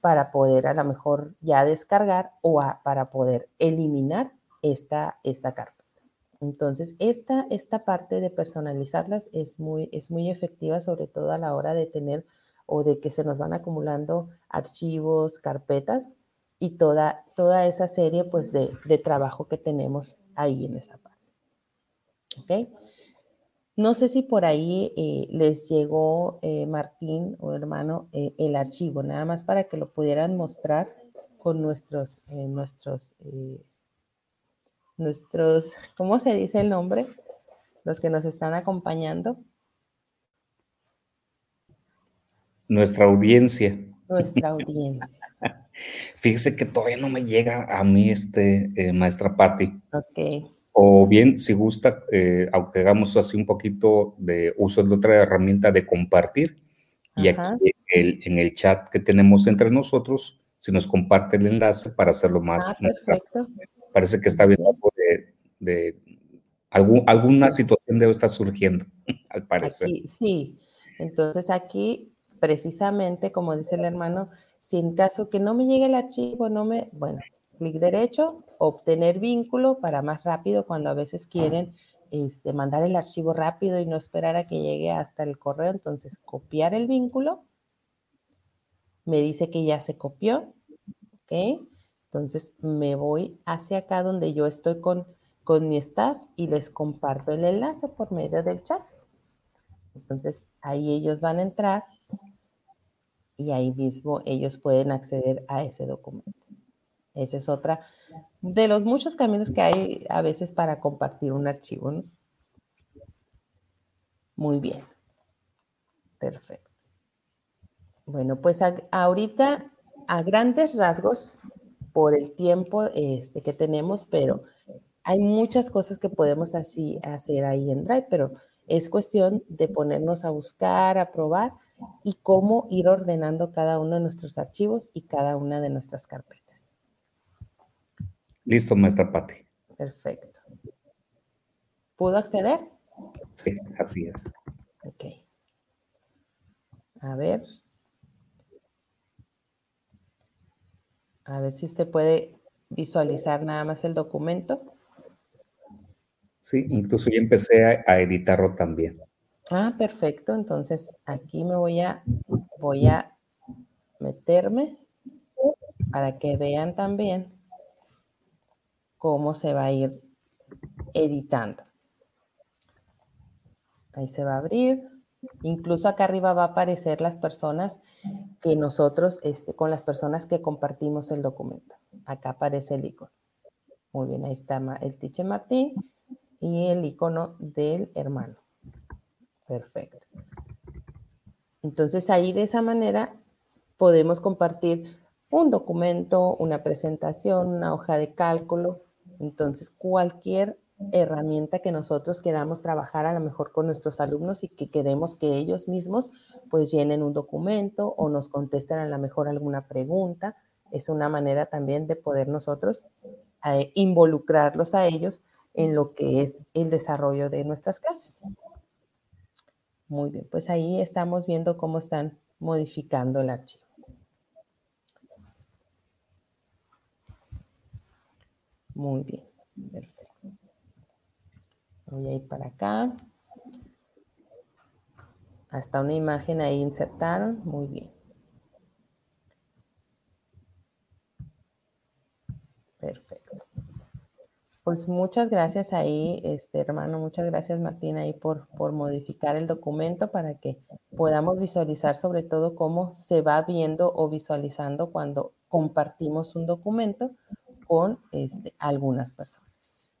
para poder a lo mejor ya descargar o para poder eliminar esta, esta carpeta. Entonces, esta, esta parte de personalizarlas es muy, es muy efectiva, sobre todo a la hora de tener o de que se nos van acumulando archivos, carpetas y toda, toda esa serie pues de, de trabajo que tenemos ahí en esa parte. ¿Ok? No sé si por ahí eh, les llegó eh, Martín o hermano eh, el archivo, nada más para que lo pudieran mostrar con nuestros, nuestros, nuestros, ¿cómo se dice el nombre? Los que nos están acompañando. Nuestra audiencia. Nuestra audiencia. Fíjese que todavía no me llega a mí este maestra Patti. Ok. O bien, si gusta, eh, aunque hagamos así un poquito de uso de otra herramienta de compartir, y aquí en el chat que tenemos entre nosotros, si nos comparte el enlace para hacerlo más. Ah, perfecto. Parece que está viendo algo de, algún, alguna situación debe estar surgiendo, al parecer. sí, entonces aquí, precisamente, como dice el hermano, si en caso que no me llegue el archivo, no me, bueno, clic derecho, obtener vínculo para más rápido cuando a veces quieren este, mandar el archivo rápido y no esperar a que llegue hasta el correo. Entonces, copiar el vínculo. Me dice que ya se copió. ¿Ok? Entonces, me voy hacia acá donde yo estoy con, con mi staff y les comparto el enlace por medio del chat. Entonces, ahí ellos van a entrar y ahí mismo ellos pueden acceder a ese documento. Esa es otra de los muchos caminos que hay a veces para compartir un archivo. Muy bien. Perfecto. Bueno, pues ahorita a grandes rasgos, por el tiempo este, que tenemos, pero hay muchas cosas que podemos así hacer ahí en Drive, pero es cuestión de ponernos a buscar, a probar y cómo ir ordenando cada uno de nuestros archivos y cada una de nuestras carpetas. Listo, maestra Patti. Perfecto. ¿Pudo acceder? Sí, así es. Ok. A ver. A ver si usted puede visualizar nada más el documento. Sí, incluso yo empecé a, editarlo también. Ah, perfecto. Entonces aquí me voy a, voy a meterme para que vean también cómo se va a ir editando. Ahí se va a abrir. Incluso acá arriba va a aparecer las personas que nosotros, este, con las personas que compartimos el documento. Acá aparece el icono. Muy bien, ahí está el Tiche Martín y el icono del hermano. Perfecto. Entonces ahí de esa manera podemos compartir un documento, una presentación, una hoja de cálculo. Entonces cualquier herramienta que nosotros queramos trabajar a lo mejor con nuestros alumnos y que queremos que ellos mismos pues llenen un documento o nos contesten a lo mejor alguna pregunta. Es una manera también de poder nosotros eh, involucrarlos a ellos en lo que es el desarrollo de nuestras clases. Muy bien, pues ahí estamos viendo cómo están modificando el archivo. Muy bien, perfecto. Voy a ir para acá. Hasta una imagen ahí insertaron. Muy bien. Perfecto. Pues muchas gracias ahí, este hermano, muchas gracias Martín ahí por, por modificar el documento para que podamos visualizar sobre todo cómo se va viendo o visualizando cuando compartimos un documento con este, algunas personas.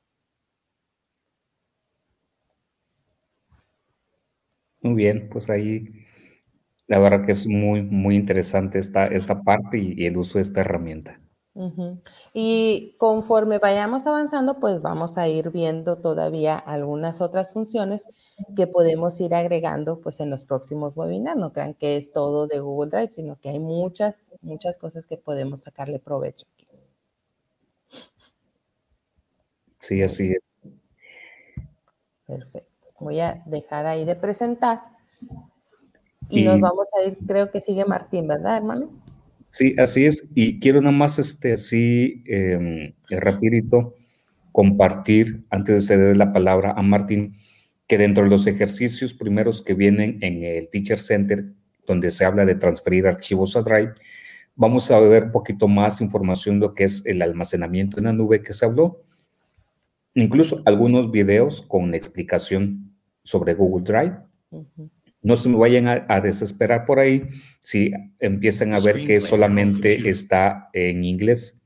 Muy bien, pues ahí la verdad que es muy, muy interesante esta, esta parte y, el uso de esta herramienta. Y conforme vayamos avanzando, pues vamos a ir viendo todavía algunas otras funciones que podemos ir agregando pues en los próximos webinars. No crean que es todo de Google Drive, sino que hay muchas, muchas cosas que podemos sacarle provecho aquí. Sí, así es. Perfecto. Voy a dejar ahí de presentar. Y, nos vamos a ir, creo que sigue Martín, ¿verdad, hermano? Sí, así es. Y quiero nada más, este, así, eh, rapidito, compartir, antes de ceder la palabra a Martín, que dentro de los ejercicios primeros que vienen en el Teacher Center, donde se habla de transferir archivos a Drive, vamos a ver un poquito más información de lo que es el almacenamiento en la nube que se habló, incluso algunos videos con explicación sobre Google Drive. No se me vayan a, desesperar por ahí si empiezan a ver que solamente está en inglés.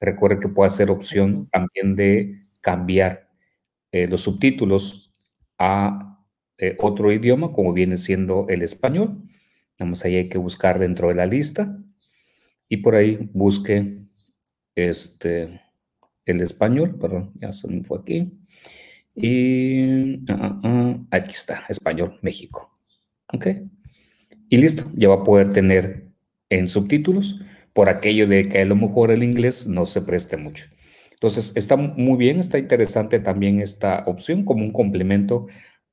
Recuerden que puede ser opción también de cambiar eh, los subtítulos a eh, otro idioma, como viene siendo el español. Vamos ahí, hay que buscar dentro de la lista y por ahí busque este, el español, perdón, ya se me fue aquí. Y ah, ah, ah, aquí está, español, México. ¿Ok? Y listo, ya va a poder tener en subtítulos por aquello de que a lo mejor el inglés no se preste mucho. Entonces, está muy bien, está interesante también esta opción como un complemento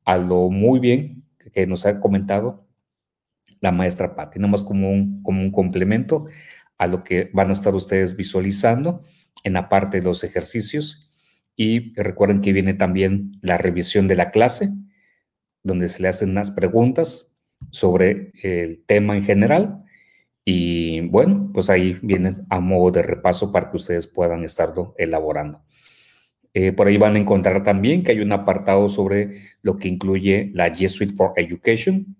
a lo muy bien que nos ha comentado la maestra Patti, nada más como un, como un complemento a lo que van a estar ustedes visualizando en la parte de los ejercicios y recuerden que viene también la revisión de la clase, donde se le hacen unas preguntas sobre el tema en general. Y bueno, pues ahí viene a modo de repaso para que ustedes puedan estarlo elaborando. Eh, por ahí van a encontrar también que hay un apartado sobre lo que incluye la G Suite for Education,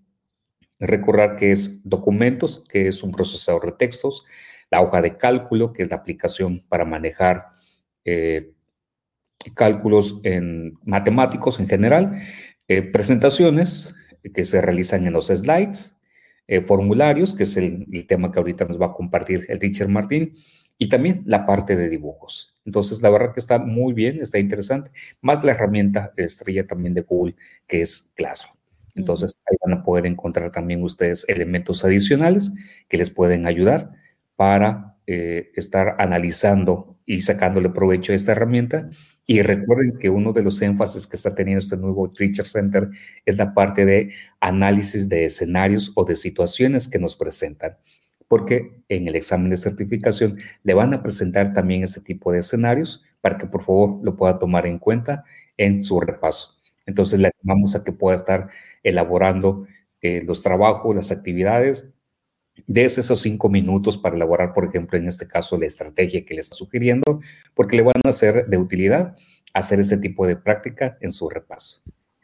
Recordar que es documentos, que es un procesador de textos, la hoja de cálculo, que es la aplicación para manejar eh, cálculos en matemáticos en general, eh, presentaciones que se realizan en los slides, eh, formularios, que es el, tema que ahorita nos va a compartir el teacher Martín, y también la parte de dibujos. Entonces, la verdad que está muy bien, está interesante, más la herramienta estrella también de Google, que es Classroom. Entonces, ahí van a poder encontrar también ustedes elementos adicionales que les pueden ayudar para eh, estar analizando y sacándole provecho a esta herramienta. Y recuerden que uno de los énfasis que está teniendo este nuevo Teacher Center es la parte de análisis de escenarios o de situaciones que nos presentan porque en el examen de certificación le van a presentar también este tipo de escenarios para que por favor lo pueda tomar en cuenta en su repaso. Entonces le animamos a que pueda estar elaborando eh, los trabajos, las actividades, desde esos cinco minutos para elaborar, por ejemplo, en este caso, la estrategia que le está sugiriendo, porque le van a ser de utilidad hacer este tipo de práctica en su repaso.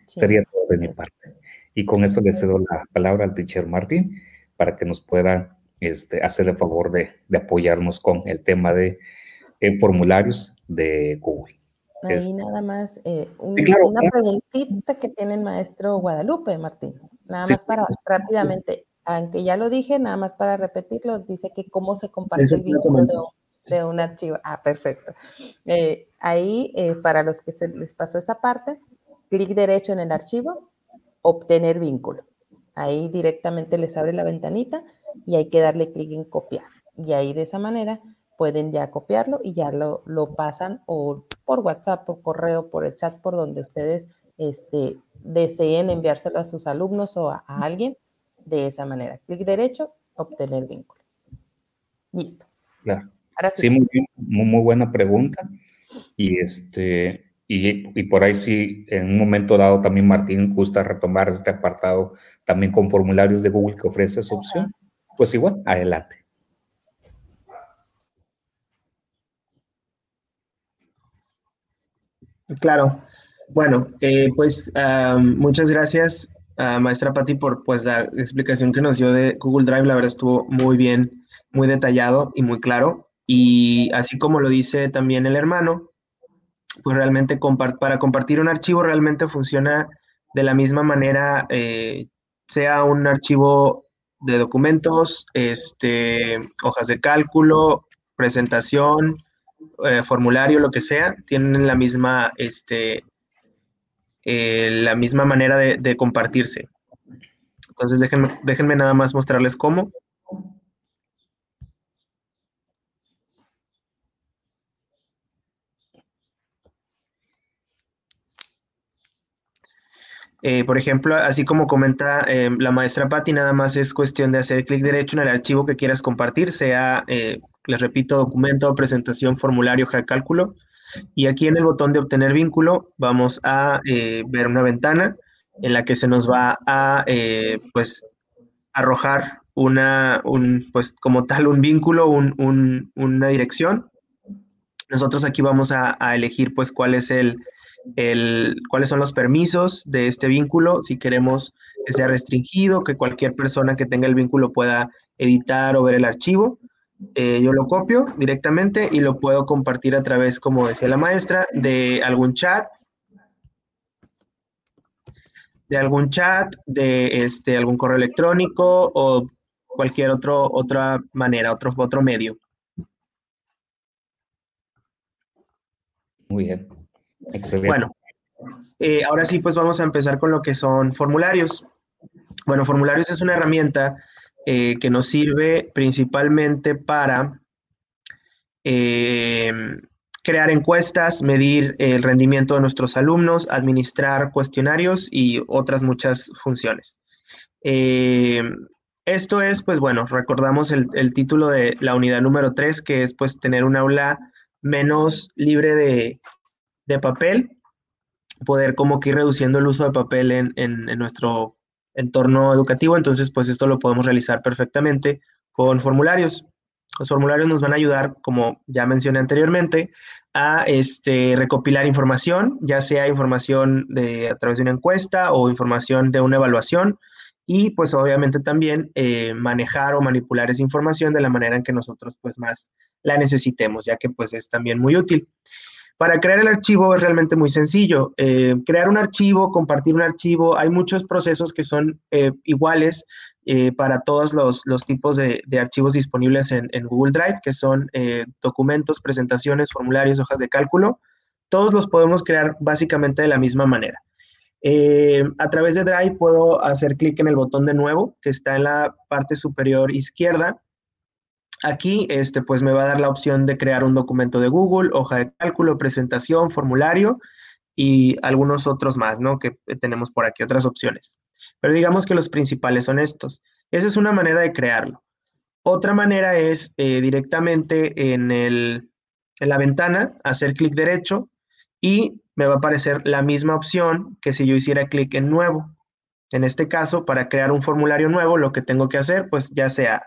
Sería todo de mi parte. Y con eso le cedo la palabra al teacher Martín para que nos pueda este, hacer el favor de, apoyarnos con el tema de eh, formularios de Google. Ahí nada más, eh, una preguntita que tiene el maestro Guadalupe, Martín. Nada más para rápidamente, aunque ya lo dije, nada más para repetirlo, dice que cómo se comparte el vínculo de un, archivo. Ah, perfecto. Eh, ahí, para los que se les pasó esta parte, clic derecho en el archivo, obtener vínculo. Ahí directamente les abre la ventanita y hay que darle clic en copiar. Y ahí de esa manera pueden ya copiarlo y ya lo, lo pasan o por WhatsApp, por correo, por el chat, por donde ustedes este, deseen enviárselo a sus alumnos o a, alguien de esa manera. Clic derecho, obtener vínculo. Listo. Claro. sí, muy, muy, buena pregunta. Y este, y, y, por ahí sí, en un momento dado también Martín gusta retomar este apartado también con formularios de Google que ofrece esa opción pues igual, adelante. Claro. Bueno, eh, pues muchas gracias, maestra Patti, por pues, la explicación que nos dio de Google Drive. La verdad estuvo muy bien, muy detallado y muy claro. Y así como lo dice también el hermano, pues realmente para compartir un archivo realmente funciona de la misma manera, eh, sea un archivo de documentos, este, hojas de cálculo, presentación, eh, formulario, lo que sea, tienen la misma, este, eh, la misma manera de, compartirse. Entonces déjenme, déjenme nada más mostrarles cómo. Eh, por ejemplo, así como comenta eh, la maestra Patti, nada más es cuestión de hacer clic derecho en el archivo que quieras compartir, sea, les repito, documento, presentación, formulario, de cálculo. Y aquí en el botón de obtener vínculo vamos a ver una ventana en la que se nos va a, pues, arrojar una, un, pues, como tal, un vínculo, una dirección. Nosotros aquí vamos a, elegir, pues, cuál es el, cuáles son los permisos de este vínculo, si queremos que sea restringido, que cualquier persona que tenga el vínculo pueda editar o ver el archivo. Eh, yo lo copio directamente y lo puedo compartir a través, como decía la maestra, de algún chat, de algún chat, de este, algún correo electrónico o cualquier otro, otra manera, otro, otro medio. Muy bien. Bueno, eh, ahora sí, pues vamos a empezar con lo que son formularios. Bueno, formularios es una herramienta eh, que nos sirve principalmente para eh, crear encuestas, medir el rendimiento de nuestros alumnos, administrar cuestionarios y otras muchas funciones. esto es, pues bueno, recordamos el, título de la unidad número 3, que es pues tener un aula menos libre de, de papel, poder como que ir reduciendo el uso de papel en, nuestro entorno educativo. Entonces, pues esto lo podemos realizar perfectamente con formularios. Los formularios nos van a ayudar, como ya mencioné anteriormente, a este, recopilar información, ya sea información de, a través de una encuesta o información de una evaluación. y pues obviamente también eh, manejar o manipular esa información de la manera en que nosotros pues más la necesitemos, ya que pues es también muy útil. Para crear el archivo es realmente muy sencillo. Eh, crear un archivo, compartir un archivo, hay muchos procesos que son eh, iguales para todos los, tipos de, archivos disponibles en, en, Google Drive, que son documentos, presentaciones, formularios, hojas de cálculo. Todos los podemos crear básicamente de la misma manera. Eh, a través de Drive puedo hacer clic en el botón de nuevo que está en la parte superior izquierda. Aquí, este, pues me va a dar la opción de crear un documento de Google, hoja de cálculo, presentación, formulario y algunos otros más, ¿no? Que tenemos por aquí, otras opciones. Pero digamos que los principales son estos. Esa es una manera de crearlo. Otra manera es eh, directamente en, el, en la ventana, hacer clic derecho y me va a aparecer la misma opción que si yo hiciera clic en nuevo. En este caso, para crear un formulario nuevo, lo que tengo que hacer, pues ya sea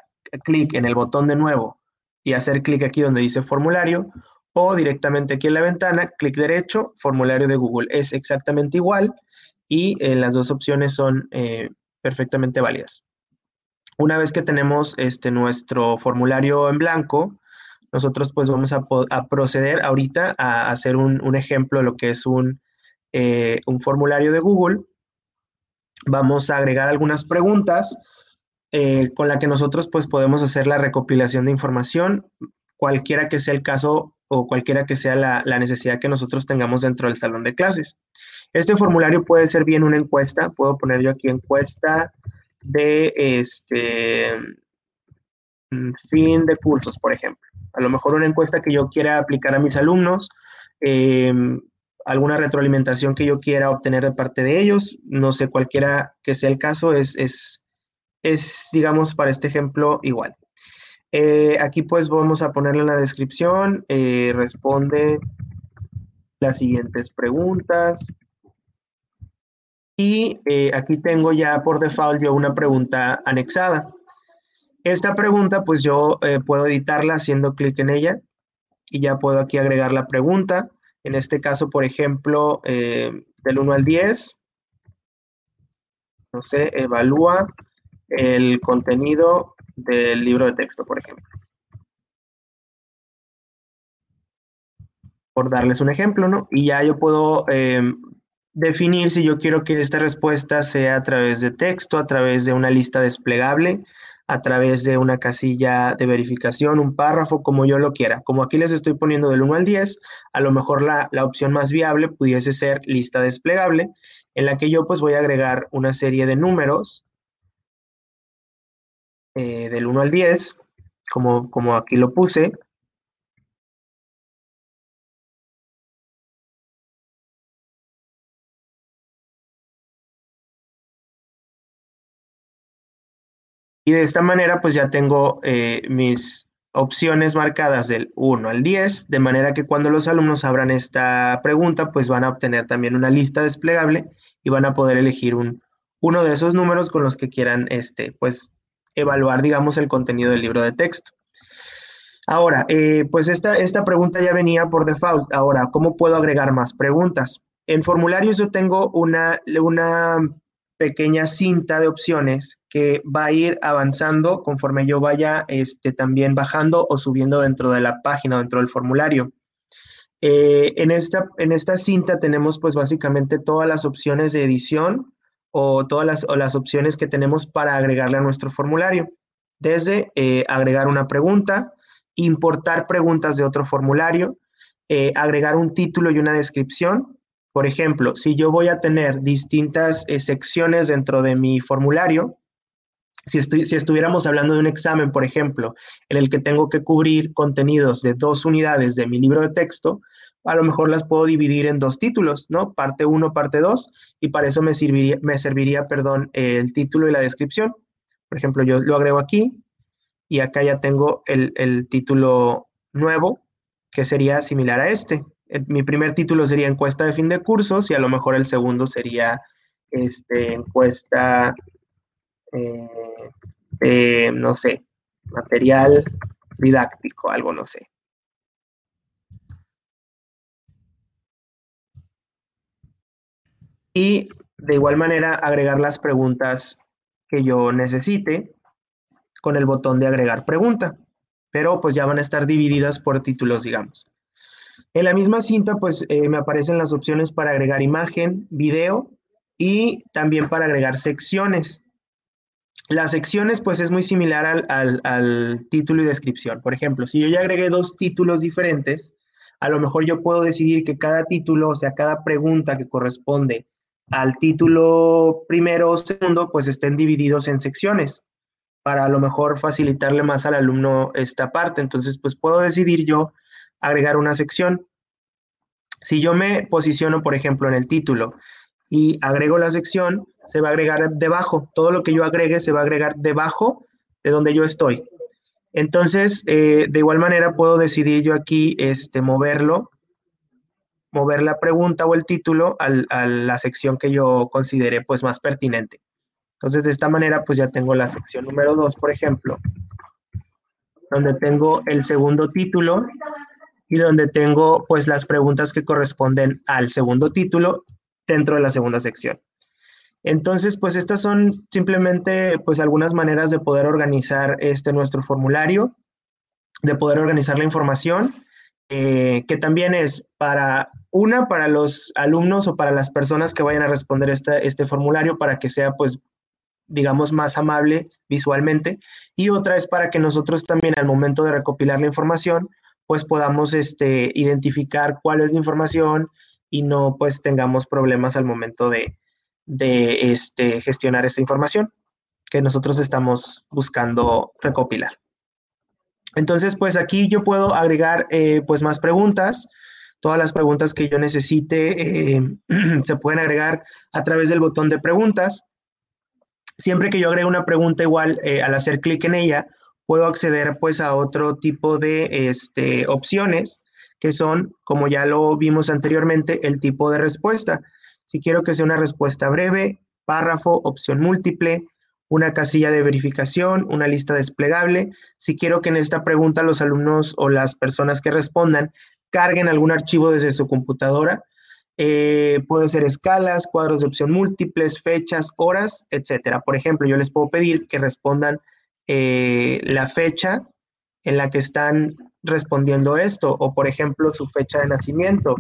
clic en el botón de nuevo y hacer clic aquí donde dice formulario, o directamente aquí en la ventana, clic derecho, formulario de Google. Es exactamente igual y eh, las dos opciones son eh, perfectamente válidas. Una vez que tenemos este, nuestro formulario en blanco, nosotros pues vamos a, proceder ahorita a hacer un, ejemplo de lo que es eh, un, formulario de Google. Vamos a agregar algunas preguntas eh, con la que nosotros pues podemos hacer la recopilación de información, cualquiera que sea el caso o cualquiera que sea la, la necesidad que nosotros tengamos dentro del salón de clases. Este formulario puede ser bien una encuesta, puedo poner yo aquí encuesta de este mm, fin de cursos, por ejemplo a lo mejor una encuesta que yo quiera aplicar a mis alumnos, em, alguna retroalimentación que yo quiera obtener de parte de ellos, no sé, cualquiera que sea el caso, es, es, es digamos, para este ejemplo igual. Eh, aquí pues vamos a ponerle en la descripción, eh, responde las siguientes preguntas. Y eh, aquí tengo ya por default yo una pregunta anexada. Esta pregunta, pues yo puedo editarla haciendo clic en ella y ya puedo aquí agregar la pregunta. En este caso, por ejemplo, del 1 al 10, no sé, evalúa el contenido del libro de texto, por ejemplo. Por darles un ejemplo, ¿no? Y ya yo puedo em, definir si yo quiero que esta respuesta sea a través de texto, a través de una lista desplegable, a través de una casilla de verificación, un párrafo, como yo lo quiera. Como aquí les estoy poniendo del 1 al 10, a lo mejor la, opción más viable pudiese ser lista desplegable, en la que yo pues voy a agregar una serie de números eh, del 1 al 10, como, como aquí lo puse, Y de esta manera, pues ya tengo eh, mis opciones marcadas del 1 al 10, de manera que cuando los alumnos abran esta pregunta, pues van a obtener también una lista desplegable y van a poder elegir un, uno de esos números con los que quieran, este, pues, evaluar, digamos, el contenido del libro de texto. Ahora, eh, pues esta, esta pregunta ya venía por default. Ahora, ¿cómo puedo agregar más preguntas? En formularios yo tengo una, una pequeña cinta de opciones que va a ir avanzando conforme yo vaya este, también bajando o subiendo dentro de la página, dentro del formulario. Eh, en, esta, en esta cinta tenemos pues básicamente todas las opciones de edición o todas las, las opciones que tenemos para agregarle a nuestro formulario. Desde eh, agregar una pregunta, importar preguntas de otro formulario, eh, agregar un título y una descripción, por ejemplo, si yo voy a tener distintas eh, secciones dentro de mi formulario, si, si, estuviéramos hablando de un examen, por ejemplo, en el que tengo que cubrir contenidos de dos unidades de mi libro de texto, a lo mejor las puedo dividir en dos títulos, ¿no? Parte 1, parte 2, y para eso me serviría, me serviría perdón, el título y la descripción. Por ejemplo, yo lo agrego aquí y acá ya tengo el, el título nuevo, que sería similar a este mi primer título sería encuesta de fin de cursos y a lo mejor el segundo sería este, encuesta, eh, no sé, material didáctico, algo no sé. Y de igual manera agregar las preguntas que yo necesite con el botón de agregar pregunta, pero pues ya van a estar divididas por títulos, digamos. En la misma cinta, pues eh, me aparecen las opciones para agregar imagen, video y también para agregar secciones. Las secciones, pues es muy similar al, título y descripción. Por ejemplo, si yo ya agregué dos títulos diferentes, a lo mejor yo puedo decidir que cada título, o sea, cada pregunta que corresponde al título primero o segundo, pues estén divididos en secciones para a lo mejor facilitarle más al alumno esta parte. Entonces, pues puedo decidir yo agregar una sección. Si yo me posiciono, por ejemplo, en el título y agrego la sección, se va a agregar debajo. Todo lo que yo agregue se va a agregar debajo de donde yo estoy. Entonces, eh, de igual manera puedo decidir yo aquí este, moverlo, mover la pregunta o el título a la sección que yo considere pues más pertinente. Entonces, de esta manera, pues ya tengo la sección número 2, por ejemplo, donde tengo el segundo título y donde tengo pues las preguntas que corresponden al segundo título dentro de la segunda sección. Entonces, pues estas son simplemente pues algunas maneras de poder organizar este nuestro formulario, de poder organizar la información, eh, que también es para una, para los alumnos o para las personas que vayan a responder este formulario para que sea pues digamos, más amable visualmente, y otra es para que nosotros también al momento de recopilar la información, pues podamos este, identificar cuál es la información y no pues tengamos problemas al momento de, de este, gestionar esta información que nosotros estamos buscando recopilar. Entonces, pues aquí yo puedo agregar eh, pues más preguntas. Todas las preguntas que yo necesite eh, se pueden agregar a través del botón de preguntas. Siempre que yo agrego una pregunta igual, eh, al hacer clic en ella, puedo acceder pues a otro tipo de este, opciones que son, como ya lo vimos anteriormente, el tipo de respuesta. Si quiero que sea una respuesta breve, párrafo, opción múltiple, una casilla de verificación, una lista desplegable. Si quiero que en esta pregunta los alumnos o las personas que respondan carguen algún archivo desde su computadora, eh, puede ser escalas, cuadros de opción múltiples, fechas, horas, etcétera. Por ejemplo, yo les puedo pedir que respondan eh, la fecha en la que están respondiendo esto, o por ejemplo, su fecha de nacimiento.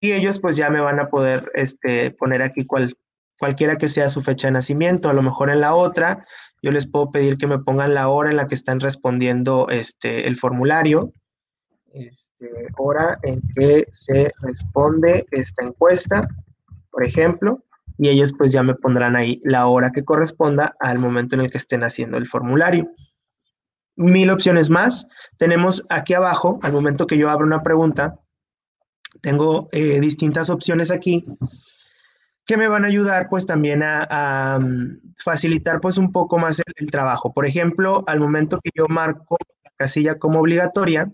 Y ellos pues ya me van a poder este, poner aquí cual, cualquiera que sea su fecha de nacimiento. A lo mejor en la otra, yo les puedo pedir que me pongan la hora en la que están respondiendo este, el formulario. Este, hora en que se responde esta encuesta, por ejemplo, y ellos pues ya me pondrán ahí la hora que corresponda al momento en el que estén haciendo el formulario. Mil opciones más. Tenemos aquí abajo, al momento que yo abro una pregunta, tengo eh, distintas opciones aquí que me van a ayudar pues también a, mm, facilitar pues un poco más el, trabajo. Por ejemplo, al momento que yo marco la casilla como obligatoria,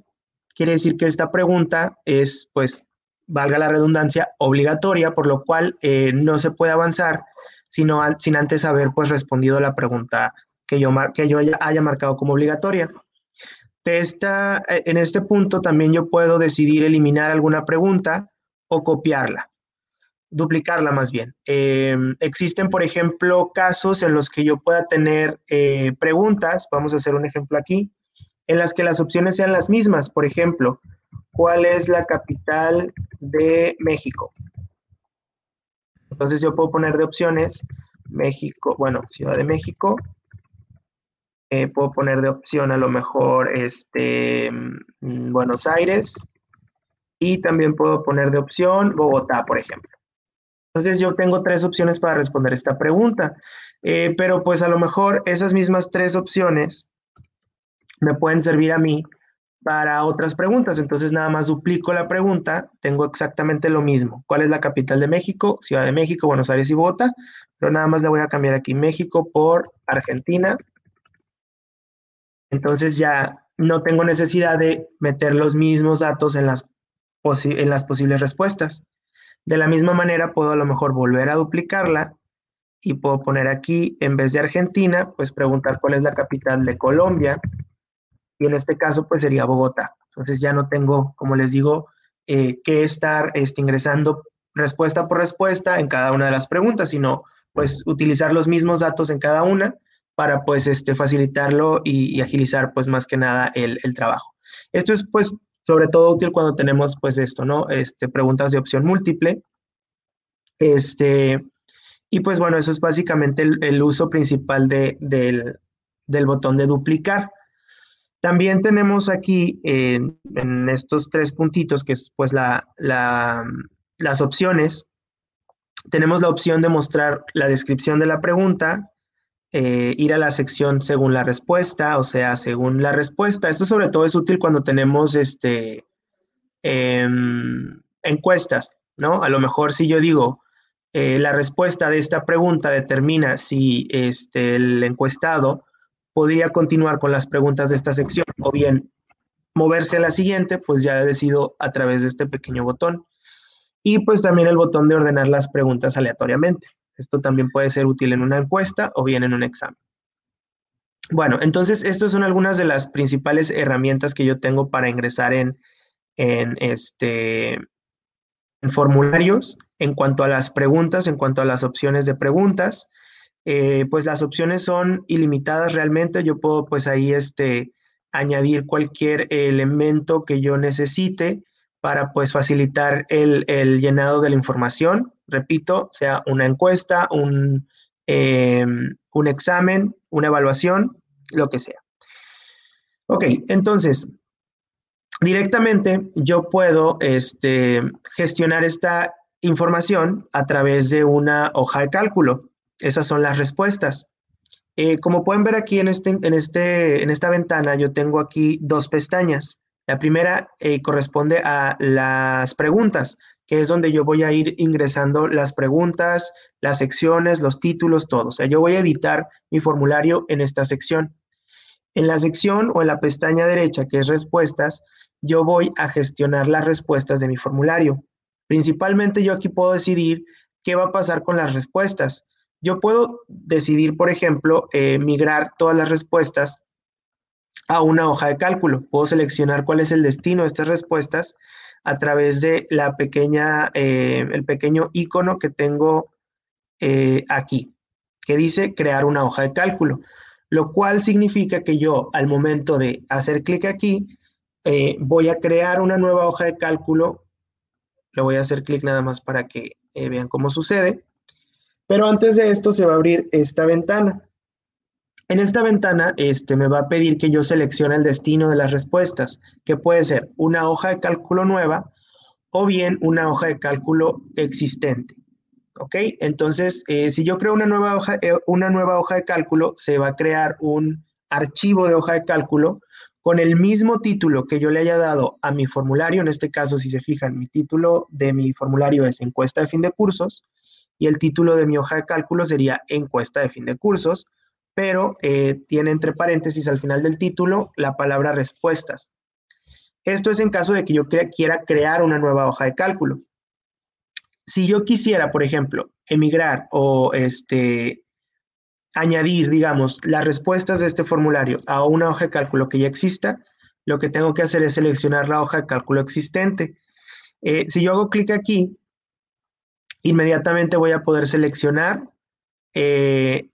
quiere decir que esta pregunta es pues valga la redundancia, obligatoria, por lo cual eh, no se puede avanzar sino sin antes haber pues respondido la pregunta que yo, que yo haya, marcado como obligatoria. De esta, eh, en este punto también yo puedo decidir eliminar alguna pregunta o copiarla, duplicarla más bien. Em, existen, por ejemplo, casos en los que yo pueda tener eh, preguntas, vamos a hacer un ejemplo aquí, en las que las opciones sean las mismas. Por ejemplo, ¿cuál es la capital de México? Entonces yo puedo poner de opciones México, bueno, Ciudad de México. Eh, puedo poner de opción a lo mejor este, mm, Buenos Aires. Y también puedo poner de opción Bogotá, por ejemplo. Entonces yo tengo tres opciones para responder esta pregunta. Eh, pero pues a lo mejor esas mismas tres opciones me pueden servir a mí para otras preguntas. Entonces nada más duplico la pregunta, tengo exactamente lo mismo. ¿Cuál es la capital de México? Ciudad de México, Buenos Aires y Bogotá. Pero nada más le voy a cambiar aquí México por Argentina. Entonces ya no tengo necesidad de meter los mismos datos en las, en las posibles respuestas. De la misma manera puedo a lo mejor volver a duplicarla y puedo poner aquí, en vez de Argentina, pues preguntar cuál es la capital de Colombia y en este caso pues sería Bogotá. Entonces ya no tengo, como les digo, eh, que estar este, ingresando respuesta por respuesta en cada una de las preguntas, sino pues utilizar los mismos datos en cada una para pues este, facilitarlo y, agilizar pues más que nada el, trabajo. Esto es pues sobre todo útil cuando tenemos pues esto, ¿no? Este, preguntas de opción múltiple. Este, y pues bueno, eso es básicamente el, uso principal del, del, botón de duplicar. También tenemos aquí en, estos tres puntitos, que es pues la, las opciones, tenemos la opción de mostrar la descripción de la pregunta, eh, ir a la sección según la respuesta, o sea, según la respuesta. Esto sobre todo es útil cuando tenemos este, em, encuestas, ¿no? A lo mejor si yo digo, eh, la respuesta de esta pregunta determina si este, el encuestado podría continuar con las preguntas de esta sección o bien moverse a la siguiente, pues ya decido a través de este pequeño botón. Y pues también el botón de ordenar las preguntas aleatoriamente. Esto también puede ser útil en una encuesta o bien en un examen. Bueno, entonces estas son algunas de las principales herramientas que yo tengo para ingresar en, en, este, en formularios en cuanto a las preguntas, en cuanto a las opciones de preguntas. Eh, pues las opciones son ilimitadas realmente. Yo puedo pues ahí este, añadir cualquier elemento que yo necesite para pues facilitar el, el llenado de la información repito, sea una encuesta, un, em, un examen, una evaluación, lo que sea. Ok, entonces, directamente yo puedo este, gestionar esta información a través de una hoja de cálculo. Esas son las respuestas. Eh, como pueden ver aquí en, este, en, este, en esta ventana, yo tengo aquí dos pestañas. La primera eh, corresponde a las preguntas que es donde yo voy a ir ingresando las preguntas, las secciones, los títulos, todo. O sea, yo voy a editar mi formulario en esta sección. En la sección o en la pestaña derecha, que es respuestas, yo voy a gestionar las respuestas de mi formulario. Principalmente yo aquí puedo decidir qué va a pasar con las respuestas. Yo puedo decidir, por ejemplo, eh, migrar todas las respuestas a una hoja de cálculo. Puedo seleccionar cuál es el destino de estas respuestas a través de la pequeña, eh, el pequeño icono que tengo eh, aquí, que dice crear una hoja de cálculo, lo cual significa que yo al momento de hacer clic aquí, eh, voy a crear una nueva hoja de cálculo. Le voy a hacer clic nada más para que vean cómo sucede. Pero antes de esto se va a abrir esta ventana. En esta ventana este, me va a pedir que yo seleccione el destino de las respuestas, que puede ser una hoja de cálculo nueva o bien una hoja de cálculo existente. ¿Ok? Entonces, eh, si yo creo una nueva, hoja, eh, una nueva hoja de cálculo, se va a crear un archivo de hoja de cálculo con el mismo título que yo le haya dado a mi formulario. En este caso, si se fijan, mi título de mi formulario es encuesta de fin de cursos y el título de mi hoja de cálculo sería encuesta de fin de cursos pero eh, tiene entre paréntesis al final del título la palabra respuestas. Esto es en caso de que yo quiera crear una nueva hoja de cálculo. Si yo quisiera, por ejemplo, emigrar o este, añadir, digamos, las respuestas de este formulario a una hoja de cálculo que ya exista, lo que tengo que hacer es seleccionar la hoja de cálculo existente. Eh, si yo hago clic aquí, inmediatamente voy a poder seleccionar eh,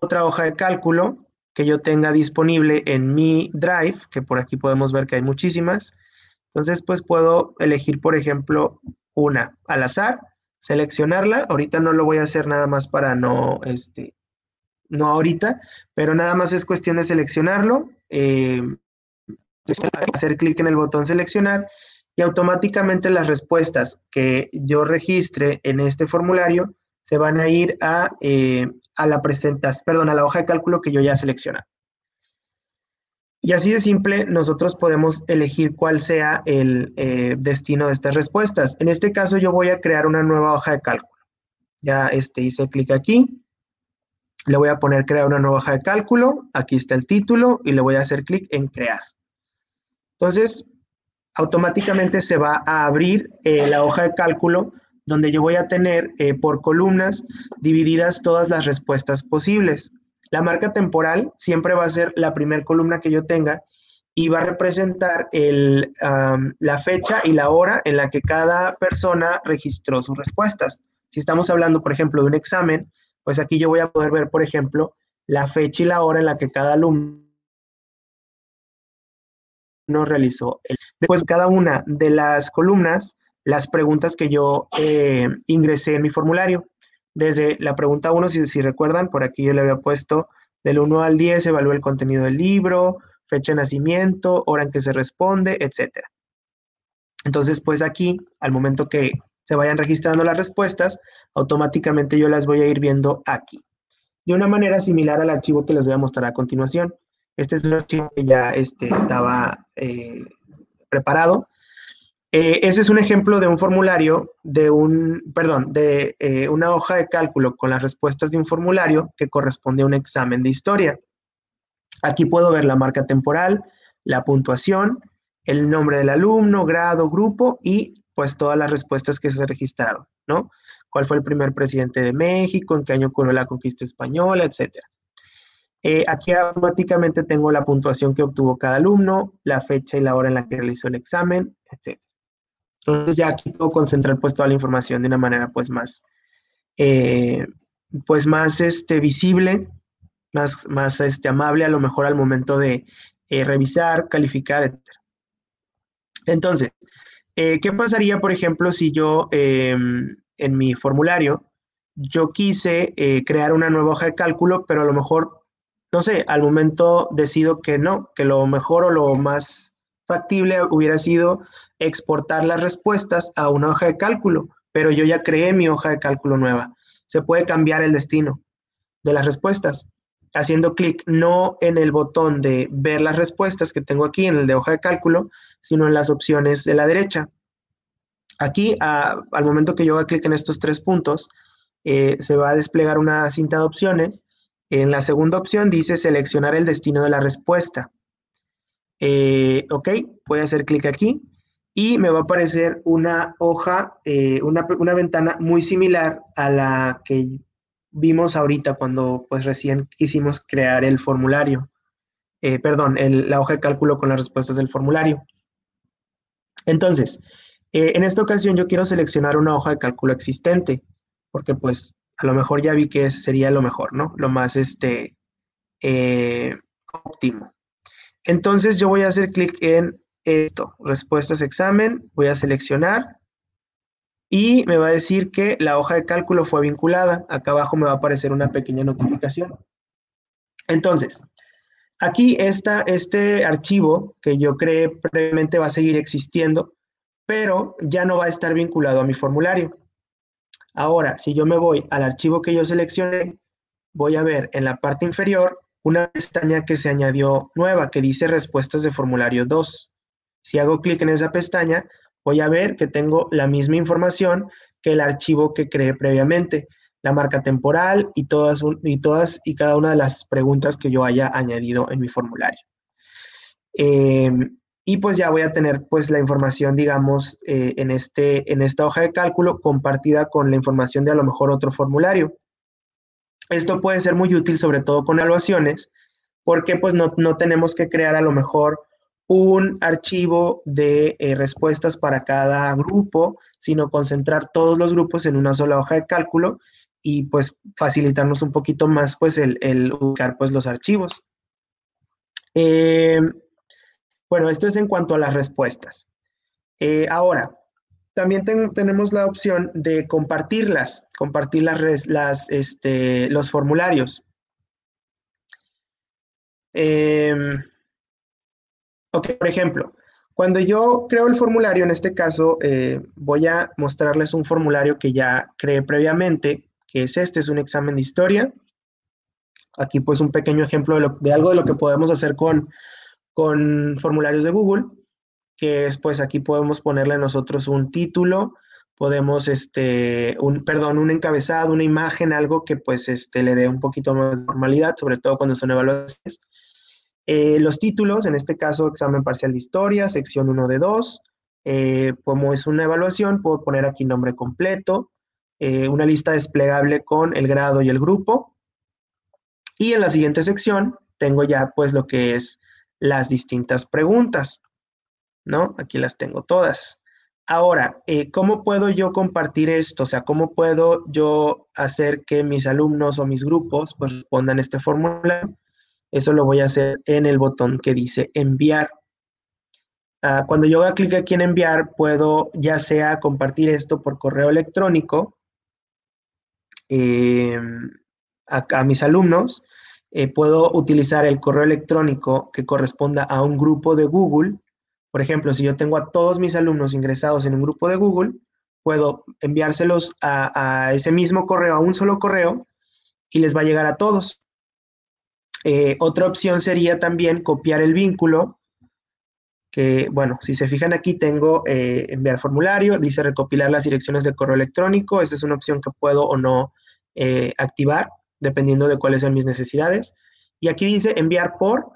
otra hoja de cálculo que yo tenga disponible en mi Drive, que por aquí podemos ver que hay muchísimas. Entonces, pues puedo elegir, por ejemplo, una al azar, seleccionarla. Ahorita no lo voy a hacer nada más para no, este, no ahorita, pero nada más es cuestión de seleccionarlo, eh, hacer clic en el botón seleccionar y automáticamente las respuestas que yo registre en este formulario se van a ir a, eh, a la presentación, perdón, a la hoja de cálculo que yo ya seleccioné. Y así de simple, nosotros podemos elegir cuál sea el eh, destino de estas respuestas. En este caso, yo voy a crear una nueva hoja de cálculo. Ya este, hice clic aquí. Le voy a poner crear una nueva hoja de cálculo. Aquí está el título y le voy a hacer clic en crear. Entonces, automáticamente se va a abrir eh, la hoja de cálculo donde yo voy a tener eh, por columnas divididas todas las respuestas posibles. La marca temporal siempre va a ser la primera columna que yo tenga y va a representar el, la fecha y la hora en la que cada persona registró sus respuestas. Si estamos hablando, por ejemplo, de un examen, pues aquí yo voy a poder ver, por ejemplo, la fecha y la hora en la que cada alumno realizó. Después, cada una de las columnas, las preguntas que yo eh, ingresé en mi formulario. Desde la pregunta 1, si, si recuerdan, por aquí yo le había puesto del 1 al 10, evalúa el contenido del libro, fecha de nacimiento, hora en que se responde, etc. Entonces, pues aquí, al momento que se vayan registrando las respuestas, automáticamente yo las voy a ir viendo aquí. De una manera similar al archivo que les voy a mostrar a continuación. Este es el archivo que ya este, estaba eh, preparado. Eh, ese es un ejemplo de un formulario, de un, perdón, de eh, una hoja de cálculo con las respuestas de un formulario que corresponde a un examen de historia. Aquí puedo ver la marca temporal, la puntuación, el nombre del alumno, grado, grupo y pues todas las respuestas que se registraron, ¿no? ¿Cuál fue el primer presidente de México? ¿En qué año ocurrió la conquista española? Etcétera. Eh, aquí automáticamente tengo la puntuación que obtuvo cada alumno, la fecha y la hora en la que realizó el examen, etcétera. Entonces ya aquí puedo concentrar pues toda la información de una manera pues más, eh, pues más este, visible, más, más este, amable a lo mejor al momento de eh, revisar, calificar, etc. Entonces, eh, ¿qué pasaría, por ejemplo, si yo em, en mi formulario, yo quise crear una nueva hoja de cálculo, pero a lo mejor, no sé, al momento decido que no, que lo mejor o lo más factible hubiera sido exportar las respuestas a una hoja de cálculo, pero yo ya creé mi hoja de cálculo nueva. Se puede cambiar el destino de las respuestas haciendo clic no en el botón de ver las respuestas que tengo aquí en el de hoja de cálculo, sino en las opciones de la derecha. Aquí, al momento que yo haga clic en estos tres puntos, eh, se va a desplegar una cinta de opciones. En la segunda opción dice seleccionar el destino de la respuesta. Eh, ok, voy a hacer clic aquí y me va a aparecer una hoja, eh, una, ventana muy similar a la que vimos ahorita cuando pues recién quisimos crear el formulario, eh, perdón, la hoja de cálculo con las respuestas del formulario. Entonces, eh, en esta ocasión yo quiero seleccionar una hoja de cálculo existente, porque pues a lo mejor ya vi que sería lo mejor, ¿no? Lo más este, óptimo. Entonces yo voy a hacer clic en esto, respuestas examen, voy a seleccionar y me va a decir que la hoja de cálculo fue vinculada. Acá abajo me va a aparecer una pequeña notificación. Entonces, aquí está este archivo que yo creé previamente va a seguir existiendo, pero ya no va a estar vinculado a mi formulario. Ahora, si yo me voy al archivo que yo seleccioné, voy a ver en la parte inferior una pestaña que se añadió nueva que dice respuestas de formulario 2. Si hago clic en esa pestaña, voy a ver que tengo la misma información que el archivo que creé previamente, la marca temporal y todas, y todas y cada una de las preguntas que yo haya añadido en mi formulario. Em, y pues ya voy a tener pues la información, digamos, eh, en, este, en esta hoja de cálculo compartida con la información de a lo mejor otro formulario. Esto puede ser muy útil, sobre todo con evaluaciones, porque pues no, no tenemos que crear a lo mejor un archivo de eh, respuestas para cada grupo, sino concentrar todos los grupos en una sola hoja de cálculo y pues facilitarnos un poquito más pues el, ubicar pues los archivos. Em, bueno, esto es en cuanto a las respuestas. Eh, ahora, también tenemos la opción de compartirlas, compartir las, este, los formularios. Ok, por ejemplo, cuando yo creo el formulario, en este caso, eh, voy a mostrarles un formulario que ya creé previamente, que es este, es un examen de historia. Aquí pues un pequeño ejemplo de, algo de lo que podemos hacer con, con formularios de Google, que es pues aquí podemos ponerle nosotros un título, podemos, este, un, perdón, un encabezado, una imagen, algo que pues este, le dé un poquito más de formalidad, sobre todo cuando son evaluaciones. Eh, los títulos, en este caso, examen parcial de historia, sección 1 de 2. Eh, como es una evaluación, puedo poner aquí nombre completo, eh, una lista desplegable con el grado y el grupo. Y en la siguiente sección tengo ya pues lo que es las distintas preguntas, ¿no? Aquí las tengo todas. Ahora, ¿cómo puedo yo compartir esto? O sea, ¿cómo puedo yo hacer que mis alumnos o mis grupos pues, respondan este formulario? Eso lo voy a hacer en el botón que dice enviar. Ah, cuando yo haga clic aquí en enviar, puedo ya sea compartir esto por correo electrónico em, a, mis alumnos, eh, puedo utilizar el correo electrónico que corresponda a un grupo de Google por ejemplo, si yo tengo a todos mis alumnos ingresados en un grupo de Google, puedo enviárselos a, ese mismo correo, a un solo correo, y les va a llegar a todos. Eh, otra opción sería también copiar el vínculo, que, bueno, si se fijan aquí tengo eh, enviar formulario, dice recopilar las direcciones de correo electrónico, esa es una opción que puedo o no eh, activar, dependiendo de cuáles son mis necesidades. Y aquí dice enviar por,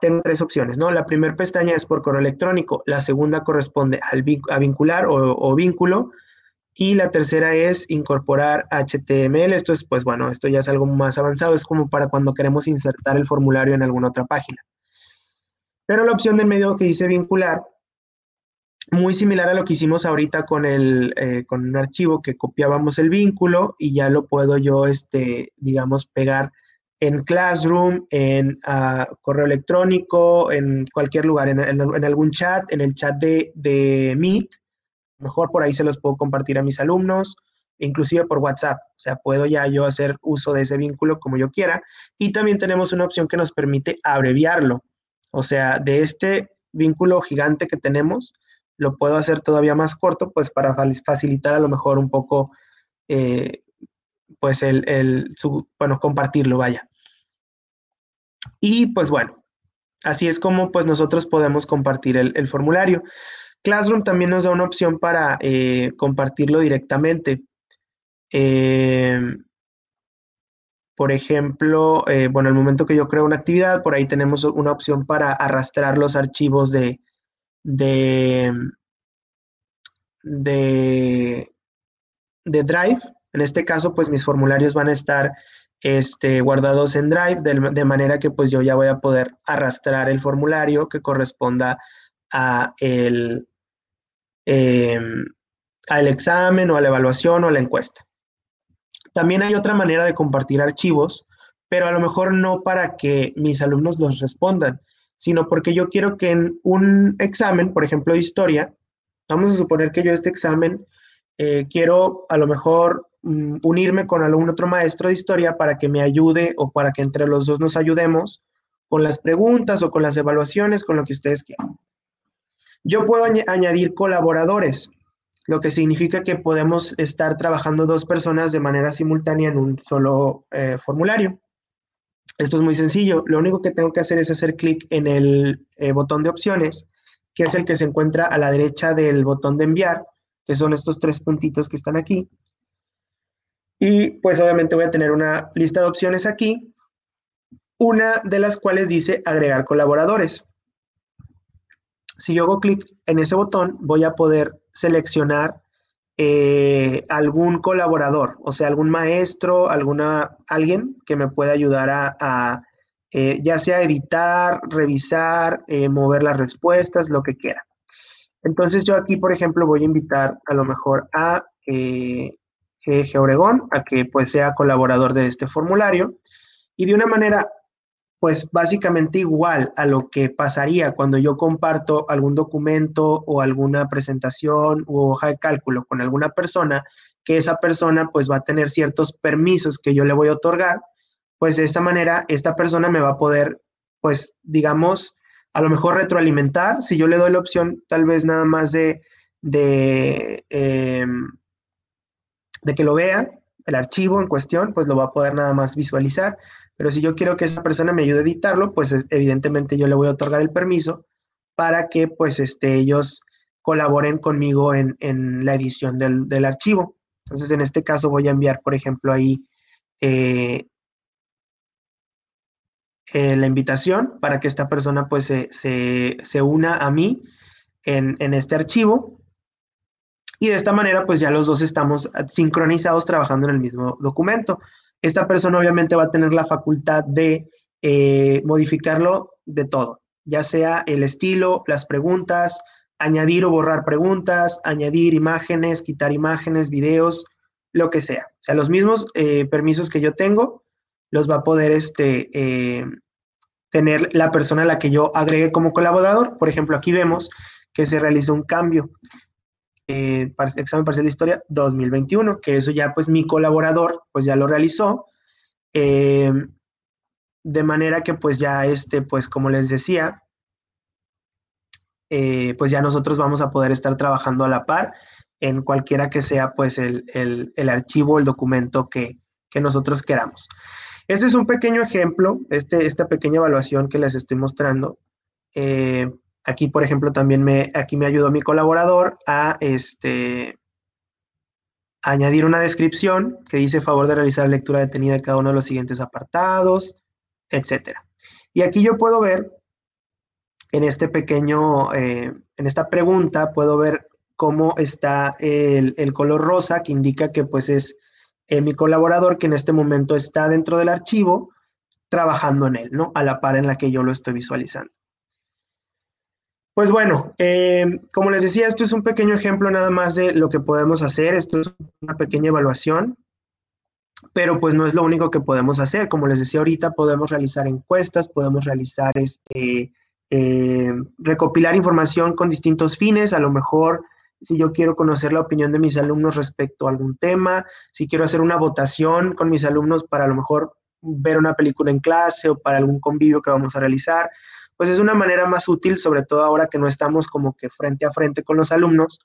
tengo tres opciones, ¿no? La primera pestaña es por correo electrónico, la segunda corresponde al, a vincular o, vínculo, y la tercera es incorporar HTML. Esto es, pues bueno, esto ya es algo más avanzado, es como para cuando queremos insertar el formulario en alguna otra página. Pero la opción del medio que dice vincular, muy similar a lo que hicimos ahorita con, el, eh, con un archivo que copiábamos el vínculo y ya lo puedo yo, este, digamos, pegar en Classroom, en ah, correo electrónico, en cualquier lugar, en, algún chat, en el chat de, de, Meet. Mejor por ahí se los puedo compartir a mis alumnos, inclusive por WhatsApp. O sea, puedo ya yo hacer uso de ese vínculo como yo quiera. Y también tenemos una opción que nos permite abreviarlo. O sea, de este vínculo gigante que tenemos, lo puedo hacer todavía más corto, pues para facilitar a lo mejor un poco eh, pues el, bueno, compartirlo, vaya. Y pues bueno, así es como pues nosotros podemos compartir el, formulario. Classroom también nos da una opción para eh, compartirlo directamente. Em, por ejemplo, eh, bueno, el momento que yo creo una actividad, por ahí tenemos una opción para arrastrar los archivos de, de, de, de Drive en este caso, pues mis formularios van a estar este, guardados en Drive, de, manera que pues yo ya voy a poder arrastrar el formulario que corresponda a el, em, al examen o a la evaluación o a la encuesta. También hay otra manera de compartir archivos, pero a lo mejor no para que mis alumnos los respondan, sino porque yo quiero que en un examen, por ejemplo, de historia, vamos a suponer que yo este examen eh, quiero a lo mejor Mm, unirme con algún otro maestro de historia para que me ayude o para que entre los dos nos ayudemos con las preguntas o con las evaluaciones, con lo que ustedes quieran. Yo puedo añadir colaboradores, lo que significa que podemos estar trabajando dos personas de manera simultánea en un solo eh, formulario. Esto es muy sencillo. Lo único que tengo que hacer es hacer clic en el eh, botón de opciones, que es el que se encuentra a la derecha del botón de enviar, que son estos tres puntitos que están aquí. Y pues obviamente voy a tener una lista de opciones aquí, una de las cuales dice agregar colaboradores. Si yo hago clic en ese botón, voy a poder seleccionar eh, algún colaborador, o sea, algún maestro, alguna, alguien que me pueda ayudar a, eh, ya sea editar, revisar, eh, mover las respuestas, lo que quiera. Entonces yo aquí, por ejemplo, voy a invitar a lo mejor a G. Obregón a que pues sea colaborador de este formulario y de una manera pues básicamente igual a lo que pasaría cuando yo comparto algún documento o alguna presentación u hoja de cálculo con alguna persona, que esa persona pues va a tener ciertos permisos que yo le voy a otorgar, pues de esta manera esta persona me va a poder pues digamos a lo mejor retroalimentar, si yo le doy la opción tal vez nada más de, de em, de que lo vea, el archivo en cuestión, pues lo va a poder nada más visualizar. Pero si yo quiero que esa persona me ayude a editarlo, pues evidentemente yo le voy a otorgar el permiso para que pues este, ellos colaboren conmigo en, la edición del, archivo. Entonces, en este caso voy a enviar, por ejemplo, ahí eh, eh, la invitación para que esta persona pues se, una a mí en, en este archivo y de esta manera, pues ya los dos estamos sincronizados trabajando en el mismo documento. Esta persona obviamente va a tener la facultad de eh, modificarlo de todo, ya sea el estilo, las preguntas, añadir o borrar preguntas, añadir imágenes, quitar imágenes, videos, lo que sea. O sea, los mismos eh, permisos que yo tengo los va a poder este, eh, tener la persona a la que yo agregue como colaborador. Por ejemplo, aquí vemos que se realizó un cambio. Eh, examen parcial de historia 2021, que eso ya pues mi colaborador pues ya lo realizó. Eh, de manera que pues ya este, pues como les decía, eh, pues ya nosotros vamos a poder estar trabajando a la par en cualquiera que sea pues el, el, el archivo, el documento que, que, nosotros queramos. Este es un pequeño ejemplo, este, esta pequeña evaluación que les estoy mostrando. Aquí, por ejemplo, también me, aquí me ayudó mi colaborador a, este, añadir una descripción que dice favor de realizar lectura detenida de cada uno de los siguientes apartados, etcétera. Y aquí yo puedo ver en este pequeño, eh, en esta pregunta, puedo ver cómo está el, el color rosa, que indica que pues es eh, mi colaborador que en este momento está dentro del archivo trabajando en él, ¿no? A la par en la que yo lo estoy visualizando. Pues bueno, eh, como les decía, esto es un pequeño ejemplo nada más de lo que podemos hacer. Esto es una pequeña evaluación, pero pues no es lo único que podemos hacer. Como les decía ahorita, podemos realizar encuestas, podemos realizar este, eh, recopilar información con distintos fines, a lo mejor si yo quiero conocer la opinión de mis alumnos respecto a algún tema, si quiero hacer una votación con mis alumnos para a lo mejor ver una película en clase o para algún convivio que vamos a realizar, pues es una manera más útil, sobre todo ahora que no estamos como que frente a frente con los alumnos.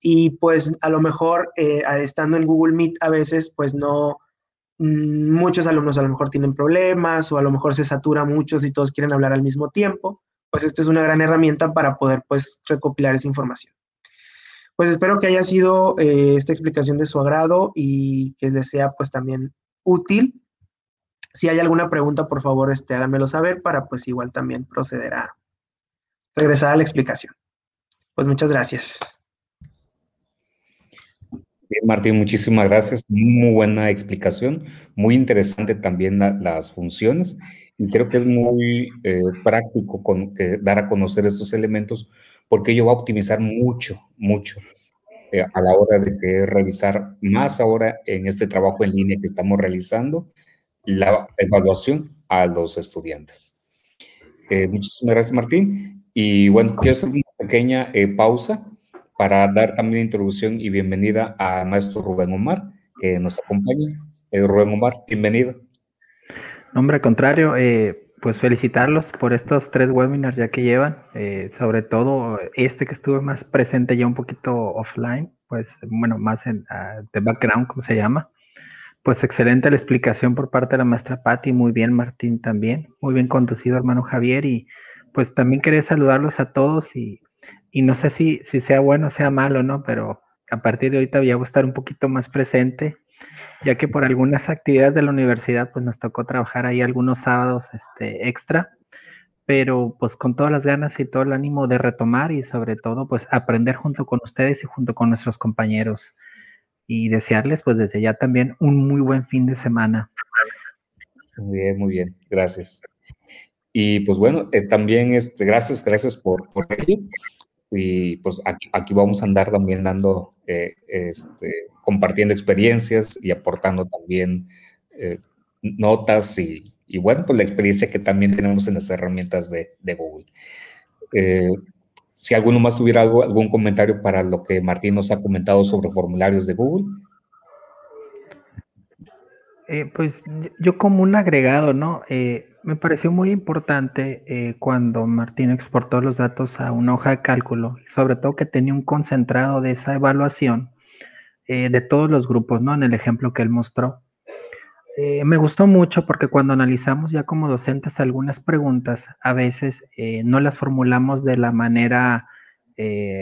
Y pues a lo mejor eh, estando en Google Meet a veces pues no, mm, muchos alumnos a lo mejor tienen problemas o a lo mejor se satura muchos y todos quieren hablar al mismo tiempo pues esta es una gran herramienta para poder pues recopilar esa información. Pues espero que haya sido eh, esta explicación de su agrado y que les sea pues también útil. Si hay alguna pregunta, por favor, este, háganmelo saber para pues igual también proceder a regresar a la explicación. Pues muchas gracias. Martín, muchísimas gracias. Muy buena explicación, muy interesante también las funciones y creo que es muy eh, práctico con, dar a conocer estos elementos porque ello va a optimizar mucho, mucho eh, a la hora de realizar más ahora en este trabajo en línea que estamos realizando, la evaluación a los estudiantes. Eh, muchísimas gracias, Martín. Y bueno, quiero hacer una pequeña pausa para dar también introducción y bienvenida a maestro Rubén Omar, que nos acompaña. Rubén Omar, bienvenido. Hombre, al contrario, eh, pues felicitarlos por estos tres webinars ya que llevan, eh, sobre todo este que estuve más presente ya un poquito offline, pues bueno, más en uh, de background, como se llama. Pues excelente la explicación por parte de la maestra Patti, muy bien Martín también, muy bien conducido hermano Javier y pues también quería saludarlos a todos y, y no sé si, si sea bueno o sea malo, ¿no? Pero a partir de ahorita voy a estar un poquito más presente ya que por algunas actividades de la universidad pues nos tocó trabajar ahí algunos sábados este, extra, pero pues con todas las ganas y todo el ánimo de retomar y sobre todo pues aprender junto con ustedes y junto con nuestros compañeros y desearles pues desde ya también un muy buen fin de semana. Muy bien, muy bien, gracias. Y pues bueno, eh, también este, gracias, gracias por, por. Y pues aquí, vamos a andar también dando eh, este, compartiendo experiencias y aportando también eh, notas y, bueno, pues la experiencia que también tenemos en las herramientas de, Google. Eh, si alguno más tuviera algo, algún comentario para lo que Martín nos ha comentado sobre formularios de Google. Eh, pues yo como un agregado, ¿no? me pareció muy importante cuando Martín exportó los datos a una hoja de cálculo, sobre todo que tenía un concentrado de esa evaluación eh, de todos los grupos, ¿no? En el ejemplo que él mostró. Eh, me gustó mucho porque cuando analizamos ya como docentes algunas preguntas, a veces eh, no las formulamos de la manera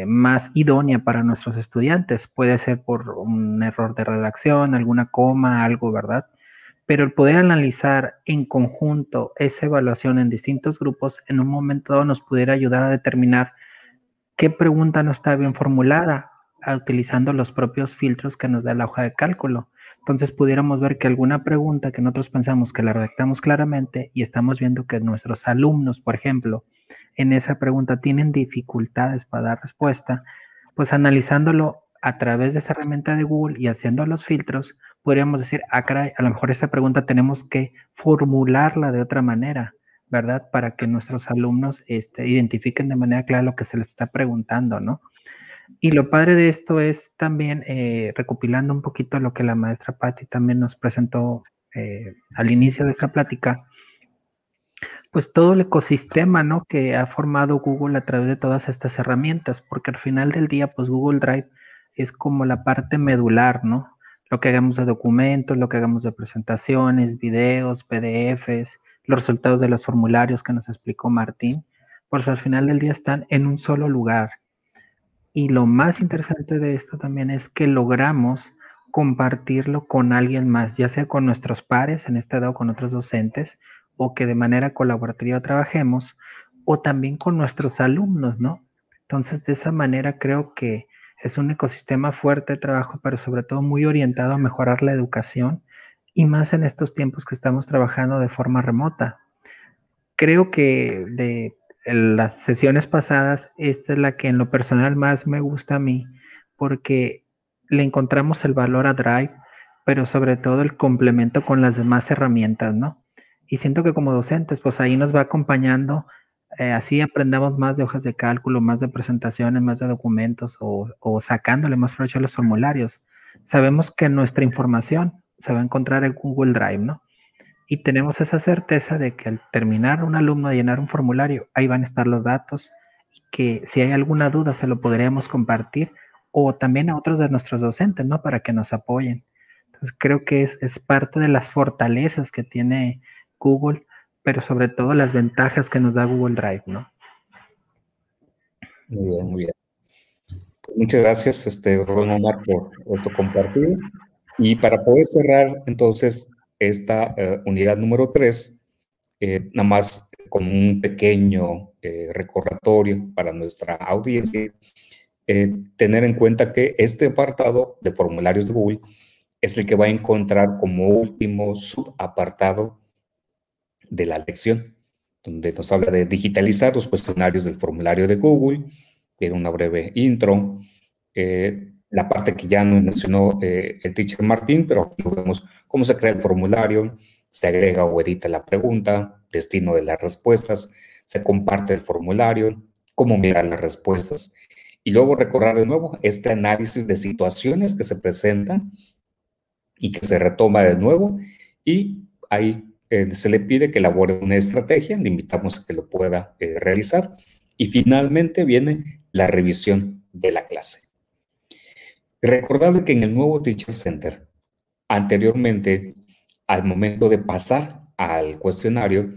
más idónea para nuestros estudiantes. Puede ser por un error de redacción, alguna coma, algo, ¿verdad? Pero el poder analizar en conjunto esa evaluación en distintos grupos, en un momento dado nos pudiera ayudar a determinar qué pregunta no está bien formulada utilizando los propios filtros que nos da la hoja de cálculo. Entonces pudiéramos ver que alguna pregunta que nosotros pensamos que la redactamos claramente y estamos viendo que nuestros alumnos, por ejemplo, en esa pregunta tienen dificultades para dar respuesta, pues analizándolo a través de esa herramienta de Google y haciendo los filtros, podríamos decir, ah, caray, a lo mejor esa pregunta tenemos que formularla de otra manera, ¿verdad? Para que nuestros alumnos este, identifiquen de manera clara lo que se les está preguntando, ¿no? Y lo padre de esto es también, eh, recopilando un poquito lo que la maestra Patti también nos presentó eh, al inicio de esta plática, pues todo el ecosistema, ¿no? Que ha formado Google a través de todas estas herramientas, porque al final del día, pues Google Drive es como la parte medular, ¿no? Lo que hagamos de documentos, lo que hagamos de presentaciones, videos, PDFs, los resultados de los formularios que nos explicó Martín, pues al final del día están en un solo lugar. Y lo más interesante de esto también es que logramos compartirlo con alguien más, ya sea con nuestros pares, en este dado con otros docentes, o que de manera colaborativa trabajemos, o también con nuestros alumnos, ¿no? Entonces, de esa manera creo que es un ecosistema fuerte de trabajo, pero sobre todo muy orientado a mejorar la educación y más en estos tiempos que estamos trabajando de forma remota. Creo que de las sesiones pasadas, esta es la que en lo personal más me gusta a mí, porque le encontramos el valor a Drive, pero sobre todo el complemento con las demás herramientas, ¿no? y siento que como docentes, pues ahí nos va acompañando, eh, así aprendamos más de hojas de cálculo, más de presentaciones, más de documentos o, o sacándole más provecho a los formularios. Sabemos que nuestra información se va a encontrar en Google Drive, ¿no? Y tenemos esa certeza de que al terminar un alumno de llenar un formulario, ahí van a estar los datos y que si hay alguna duda se lo podríamos compartir o también a otros de nuestros docentes, ¿no? Para que nos apoyen. Entonces creo que es, es parte de las fortalezas que tiene Google, pero sobre todo las ventajas que nos da Google Drive, ¿no? Muy bien, muy bien. Muchas gracias, este, Ron Omar, por esto compartido. Y para poder cerrar, entonces, esta eh, unidad número 3, eh, nada más como un pequeño eh, recordatorio para nuestra audiencia, tener en cuenta que este apartado de formularios de Google es el que va a encontrar como último subapartado de la lección, donde nos habla de digitalizar los cuestionarios del formulario de Google, tiene una breve intro, la parte que ya nos mencionó eh, el teacher Martín, pero aquí vemos cómo se crea el formulario, se agrega o edita la pregunta, destino de las respuestas, se comparte el formulario, cómo mirar las respuestas, y luego recordar de nuevo este análisis de situaciones que se presentan y que se retoma de nuevo, y ahí eh, se le pide que elabore una estrategia, le invitamos a que lo pueda eh, realizar y finalmente viene la revisión de la clase. Recordable que en el nuevo Teacher Center, anteriormente, al momento de pasar al cuestionario,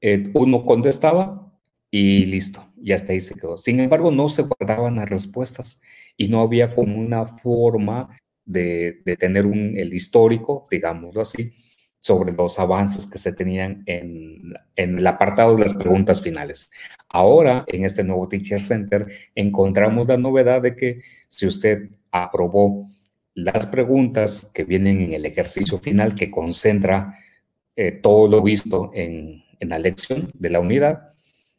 eh, uno contestaba y listo, ya está ahí se quedó. Sin embargo, no se guardaban las respuestas y no había como una forma de, de tener un, el histórico, digámoslo así, sobre los avances que se tenían en, en, el apartado de las preguntas finales. Ahora, en este nuevo Teacher Center, encontramos la novedad de que si usted aprobó las preguntas que vienen en el ejercicio final, que concentra eh, todo lo visto en, la lección de la unidad,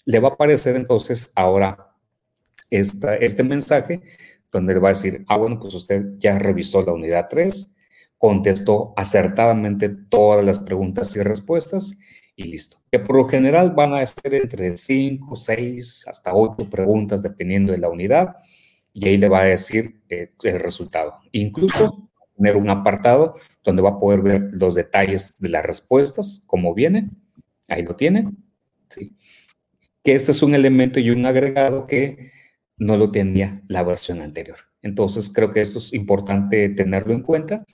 le va a aparecer entonces ahora esta, este mensaje donde le va a decir, ah, bueno, pues usted ya revisó la unidad 3, contestó acertadamente todas las preguntas y respuestas y listo. Que por lo general van a ser entre 5, 6, hasta 8 preguntas dependiendo de la unidad y ahí le va a decir eh, el resultado. Incluso tener un apartado donde va a poder ver los detalles de las respuestas, cómo vienen. Ahí lo tienen. ¿sí? Que este es un elemento y un agregado que no lo tenía la versión anterior. Entonces creo que esto es importante tenerlo en cuenta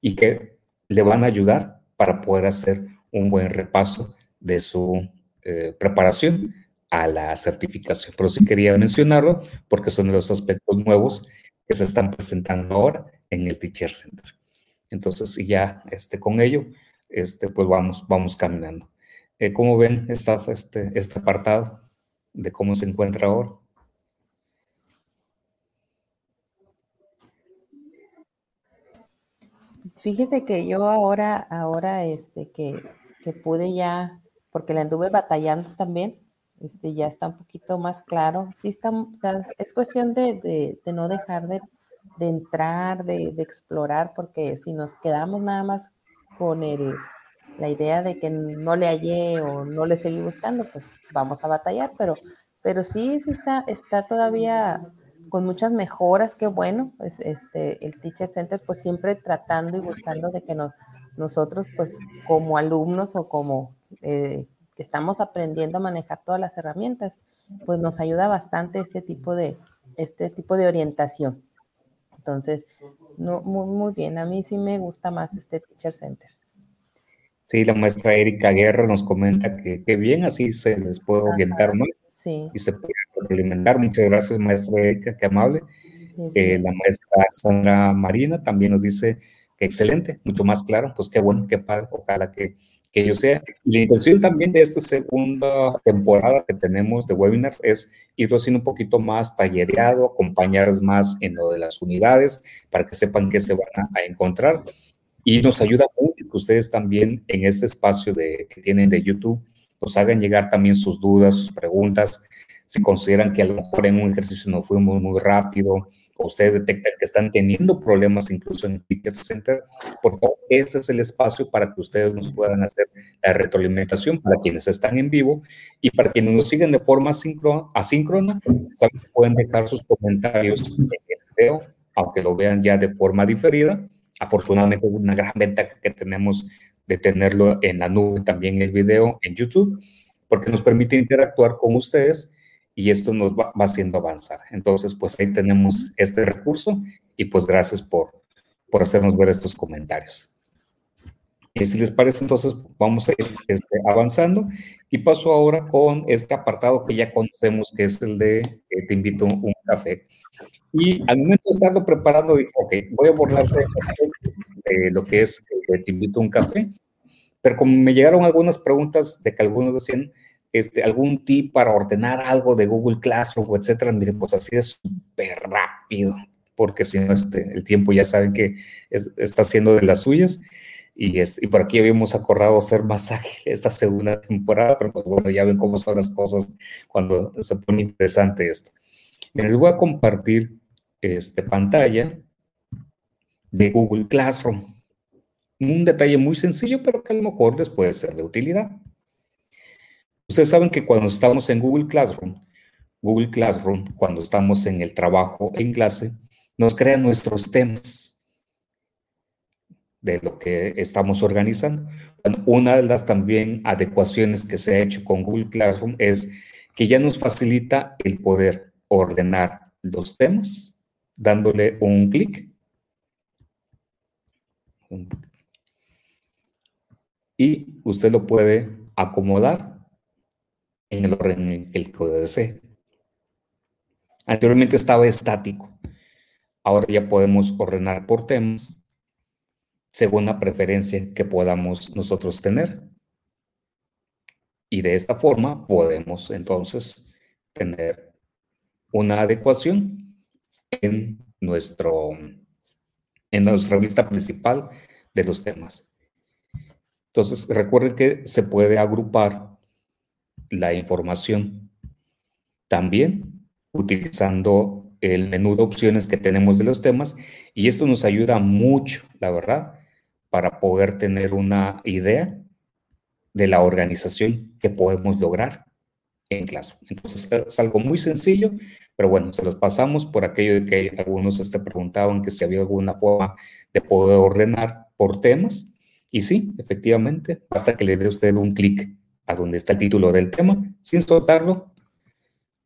y que le van a ayudar para poder hacer un buen repaso de su eh, preparación a la certificación. Pero sí quería mencionarlo porque son los aspectos nuevos que se están presentando ahora en el Teacher Center. Entonces, ya este, con ello, este, pues vamos, vamos caminando. Eh, ¿Cómo ven esta, este, este apartado de cómo se encuentra ahora? Fíjese que yo ahora, ahora este, que, que pude ya, porque le anduve batallando también, este, ya está un poquito más claro. Sí está, es cuestión de, no dejar de, entrar, de, explorar, porque si nos quedamos nada más con el, la idea de que no le hallé o no le seguí buscando, pues vamos a batallar, pero, pero sí, sí está, está todavía con muchas mejoras, qué bueno, este, el Teacher Center pues siempre tratando y buscando de que nosotros pues como alumnos o como eh, que estamos aprendiendo a manejar todas las herramientas, pues nos ayuda bastante este tipo de, este tipo de orientación. Entonces, no, muy, muy bien, a mí sí me gusta más este Teacher Center. Sí, la maestra Erika Guerra nos comenta que, que bien así se les puede orientar más sí. y se puede alimentar. Muchas gracias, maestra Erika, qué amable. Eh, la maestra Sandra Marina también nos dice que excelente, mucho más claro, pues qué bueno, qué padre, ojalá que, que yo sea. La intención también de esta segunda temporada que tenemos de webinars es irlo haciendo un poquito más tallereado, acompañarles más en lo de las unidades para que sepan qué se van a encontrar. Y nos ayuda mucho que ustedes también en este espacio de, que tienen de YouTube nos hagan llegar también sus dudas, sus preguntas. Si consideran que a lo mejor en un ejercicio no fue muy, muy rápido, ustedes detectan que están teniendo problemas incluso en Ticket Center, por favor, este es el espacio para que ustedes nos puedan hacer la retroalimentación para quienes están en vivo y para quienes nos siguen de forma asíncrona, pueden dejar sus comentarios en el video, aunque lo vean ya de forma diferida. Afortunadamente es una gran ventaja que tenemos de tenerlo en la nube también el video en YouTube, porque nos permite interactuar con ustedes y esto nos va, haciendo avanzar. Entonces, pues ahí tenemos este recurso y pues gracias por, por hacernos ver estos comentarios. Y si les parece, entonces vamos a ir este, avanzando y paso ahora con este apartado que ya conocemos, que es el de eh, Te invito a un café. Y al momento de estarlo preparando, dije, ok, voy a borrar de lo que es eh, Te invito a un café. Pero como me llegaron algunas preguntas de que algunos decían, este, algún tip para ordenar algo de Google Classroom, etcétera, mire, pues así es súper rápido, porque si no, este, el tiempo ya saben que está haciendo de las suyas. Y, este, y por aquí habíamos acordado ser más ágil esta segunda temporada, pero pues bueno, ya ven cómo son las cosas cuando se pone interesante esto. Les voy a compartir este, pantalla de Google Classroom. Un detalle muy sencillo, pero que a lo mejor les puede ser de utilidad. Ustedes saben que cuando estamos en Google Classroom, Google Classroom, cuando estamos en el trabajo en clase, nos crea nuestros temas de lo que estamos organizando. una de las también adecuaciones que se ha hecho con Google Classroom es que ya nos facilita el poder ordenar los temas dándole un clic. Y usted lo puede acomodar en el orden en el que desee. Anteriormente estaba estático. Ahora ya podemos ordenar por temas según la preferencia que podamos nosotros tener. Y de esta forma podemos entonces tener una adecuación en, nuestro, en nuestra lista principal de los temas. Entonces, recuerden que se puede agrupar la información también utilizando el menú de opciones que tenemos de los temas y esto nos ayuda mucho, la verdad, para poder tener una idea de la organización que podemos lograr en clase. Entonces, es algo muy sencillo pero bueno, se los pasamos por aquello de que algunos este, preguntaban que si había alguna forma de poder ordenar por temas. Y sí, efectivamente, hasta que le dé usted un clic a donde está el título del tema, sin soltarlo,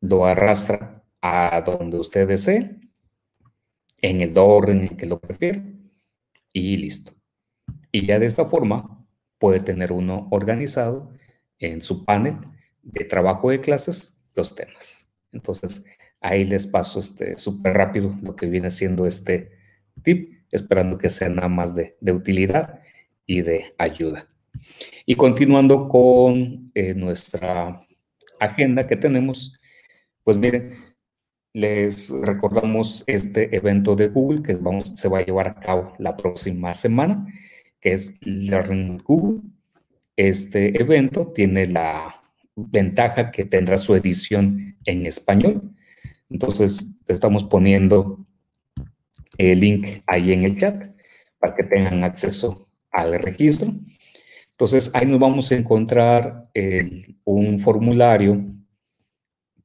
lo arrastra a donde usted desee, en el orden en que lo prefiere, y listo. Y ya de esta forma puede tener uno organizado en su panel de trabajo de clases los temas. Entonces, ahí les paso este súper rápido lo que viene siendo este tip, esperando que sea nada más de, utilidad y de ayuda. Y continuando con eh, nuestra agenda que tenemos, pues miren, les recordamos este evento de Google que se va a llevar a cabo la próxima semana, que es Learning Google. Este evento tiene la, ventaja que tendrá su edición en español. Entonces, estamos poniendo el link ahí en el chat para que tengan acceso al registro. Entonces, ahí nos vamos a encontrar un formulario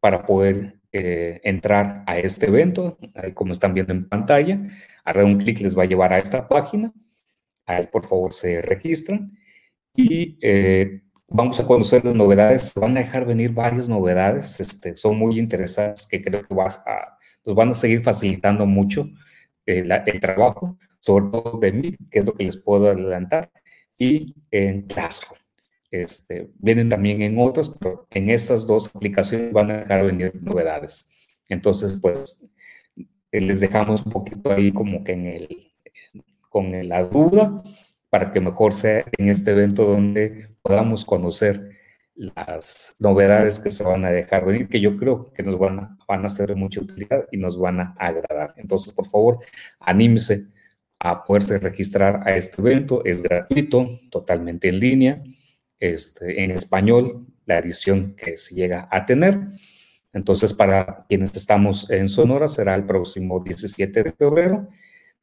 para poder eh, entrar a este evento, ahí como están viendo en pantalla. Haré un clic, les va a llevar a esta página. Ahí, por favor, se registran. Y eh, vamos a conocer las novedades. Van a dejar venir varias novedades. Este, son muy interesantes que creo que vas a, nos van a seguir facilitando mucho eh, el trabajo, sobre todo de mí, que es lo que les puedo adelantar, y en Classroom. Este, vienen también en otras, pero en estas dos aplicaciones van a dejar venir novedades. Entonces, pues, eh, les dejamos un poquito ahí como que en el, con la duda para que mejor sea en este evento donde podamos conocer las novedades que se van a dejar venir, que yo creo que nos van van a ser de mucha utilidad y nos van a agradar. Entonces, por favor, anímese a poderse registrar a este evento. Es gratuito, totalmente en línea, este, en español, la edición que se llega a tener. Entonces, para quienes estamos en Sonora, será el próximo 17 de febrero,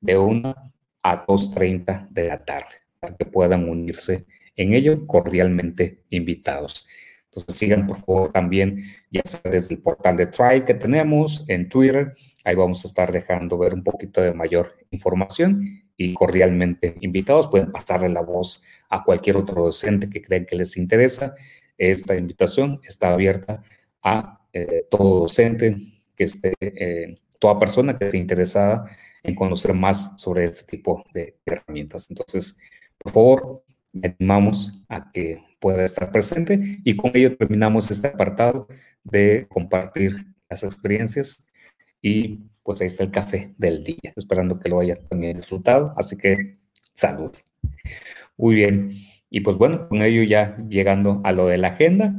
de 1 a 2.30 de la tarde, para que puedan unirse en ello, cordialmente invitados. Entonces sigan por favor también, ya sea desde el portal de Tribe que tenemos, en Twitter, ahí vamos a estar dejando ver un poquito de mayor información y cordialmente invitados. Pueden pasarle la voz a cualquier otro docente que crean que les interesa. Esta invitación está abierta a eh, todo docente que esté, eh, toda persona que esté interesada en conocer más sobre este tipo de herramientas. Entonces, por favor, animamos a que pueda estar presente y con ello terminamos este apartado de compartir las experiencias y pues ahí está el café del día, esperando que lo haya también disfrutado, así que salud. Muy bien, y pues bueno, con ello ya llegando a lo de la agenda,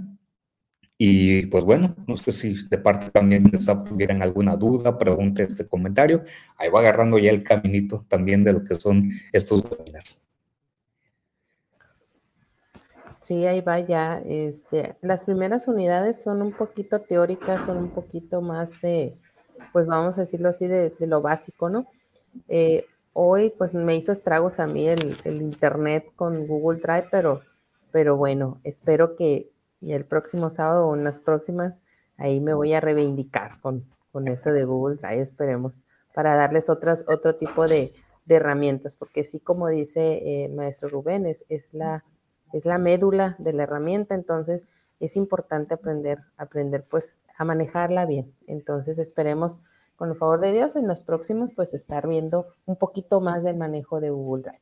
y pues bueno, no sé si de parte también tuvieran alguna duda, pregunta, este comentario, ahí va agarrando ya el caminito también de lo que son estos webinars. Sí, ahí va ya. Este, las primeras unidades son un poquito teóricas, son un poquito más de, pues vamos a decirlo así, de, lo básico, ¿no? Eh, hoy pues me hizo estragos a mí el, internet con Google Drive, pero, pero bueno, espero que el próximo sábado o en las próximas, ahí me voy a reivindicar con, con eso de Google Drive, esperemos, para darles otras, otro tipo de, herramientas, porque sí, como dice el maestro Rubén, es la es la médula de la herramienta, entonces es importante aprender, aprender pues a manejarla bien. Entonces esperemos con el favor de Dios en los próximos pues estar viendo un poquito más del manejo de Google Drive.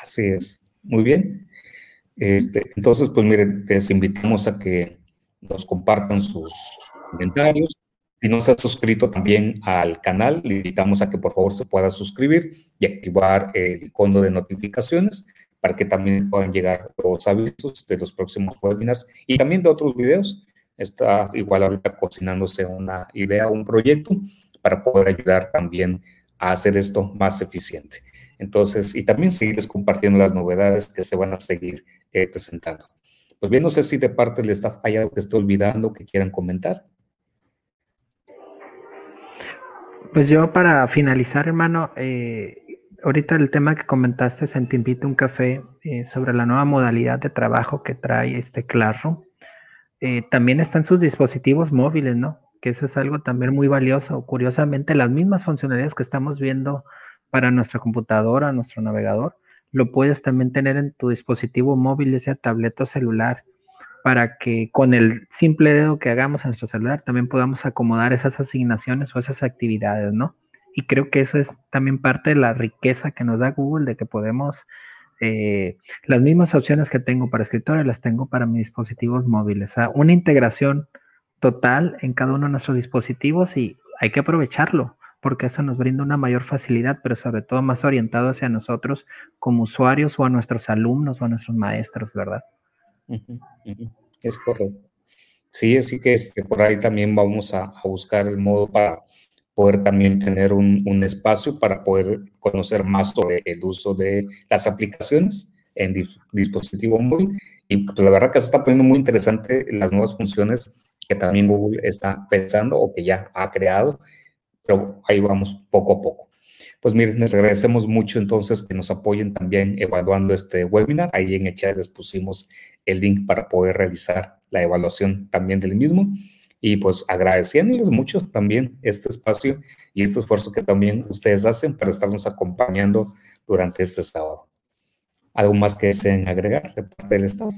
Así es, muy bien. Este, entonces, pues miren, les invitamos a que nos compartan sus comentarios. Si no se ha suscrito también al canal, le invitamos a que por favor se pueda suscribir y activar el icono de notificaciones para que también puedan llegar los avisos de los próximos webinars y también de otros videos. Está igual ahorita cocinándose una idea, un proyecto para poder ayudar también a hacer esto más eficiente. Entonces, y también seguirles compartiendo las novedades que se van a seguir eh, presentando. Pues bien, no sé si de parte del staff hay algo que esté olvidando que quieran comentar. Pues yo para finalizar, hermano, eh, ahorita el tema que comentaste en Te invito un café eh, sobre la nueva modalidad de trabajo que trae este Classroom. Eh, también están sus dispositivos móviles, ¿no? Que eso es algo también muy valioso. Curiosamente, las mismas funcionalidades que estamos viendo para nuestra computadora, nuestro navegador, lo puedes también tener en tu dispositivo móvil, ese tableta o celular, para que con el simple dedo que hagamos en nuestro celular también podamos acomodar esas asignaciones o esas actividades, ¿no? Y creo que eso es también parte de la riqueza que nos da Google, de que podemos, eh, las mismas opciones que tengo para escritores las tengo para mis dispositivos móviles. O sea, una integración total en cada uno de nuestros dispositivos y hay que aprovecharlo porque eso nos brinda una mayor facilidad, pero sobre todo más orientado hacia nosotros como usuarios o a nuestros alumnos o a nuestros maestros, ¿verdad? Es correcto. Sí, así que este, por ahí también vamos a buscar el modo para poder también tener un, espacio para poder conocer más sobre el uso de las aplicaciones en dispositivo móvil Y pues la verdad que se está poniendo muy interesante las nuevas funciones que también Google está pensando o que ya ha creado, pero ahí vamos poco a poco. Pues miren, les agradecemos mucho entonces que nos apoyen también evaluando este webinar. Ahí en el chat les pusimos el link para poder realizar la evaluación también del mismo. Y pues agradeciéndoles mucho también este espacio y este esfuerzo que también ustedes hacen para estarnos acompañando durante este sábado. ¿Algo más que deseen agregar de parte del Estado?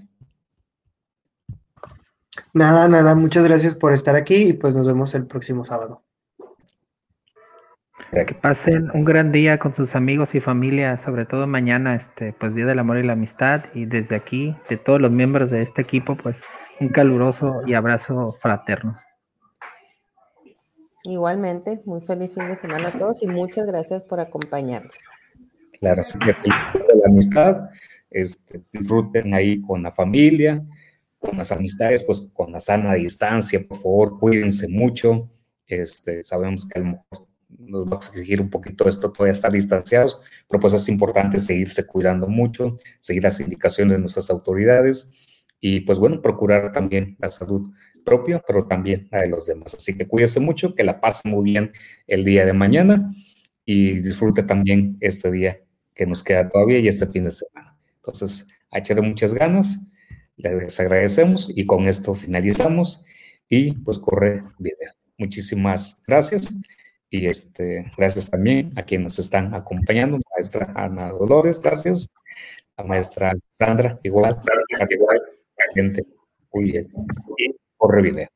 Nada, nada, muchas gracias por estar aquí y pues nos vemos el próximo sábado. Que pasen un gran día con sus amigos y familia, sobre todo mañana, este, pues Día del Amor y la Amistad. Y desde aquí, de todos los miembros de este equipo, pues un caluroso y abrazo fraterno. Igualmente, muy feliz fin de semana a todos y muchas gracias por acompañarnos. Claro, así que feliz de la amistad, este, disfruten ahí con la familia, con las amistades, pues con la sana distancia, por favor, cuídense mucho. Este, sabemos que a lo mejor nos va a exigir un poquito esto, todavía estar distanciados, pero pues es importante seguirse cuidando mucho, seguir las indicaciones de nuestras autoridades y pues bueno, procurar también la salud propia, pero también la de los demás. Así que cuídese mucho, que la pase muy bien el día de mañana y disfrute también este día que nos queda todavía y este fin de semana. Entonces, a echarle muchas ganas, les agradecemos y con esto finalizamos y pues corre video. Muchísimas gracias y este, gracias también a quienes nos están acompañando, maestra Ana Dolores, gracias, la maestra Sandra, igual, igual, la gente, muy bien, y corre video.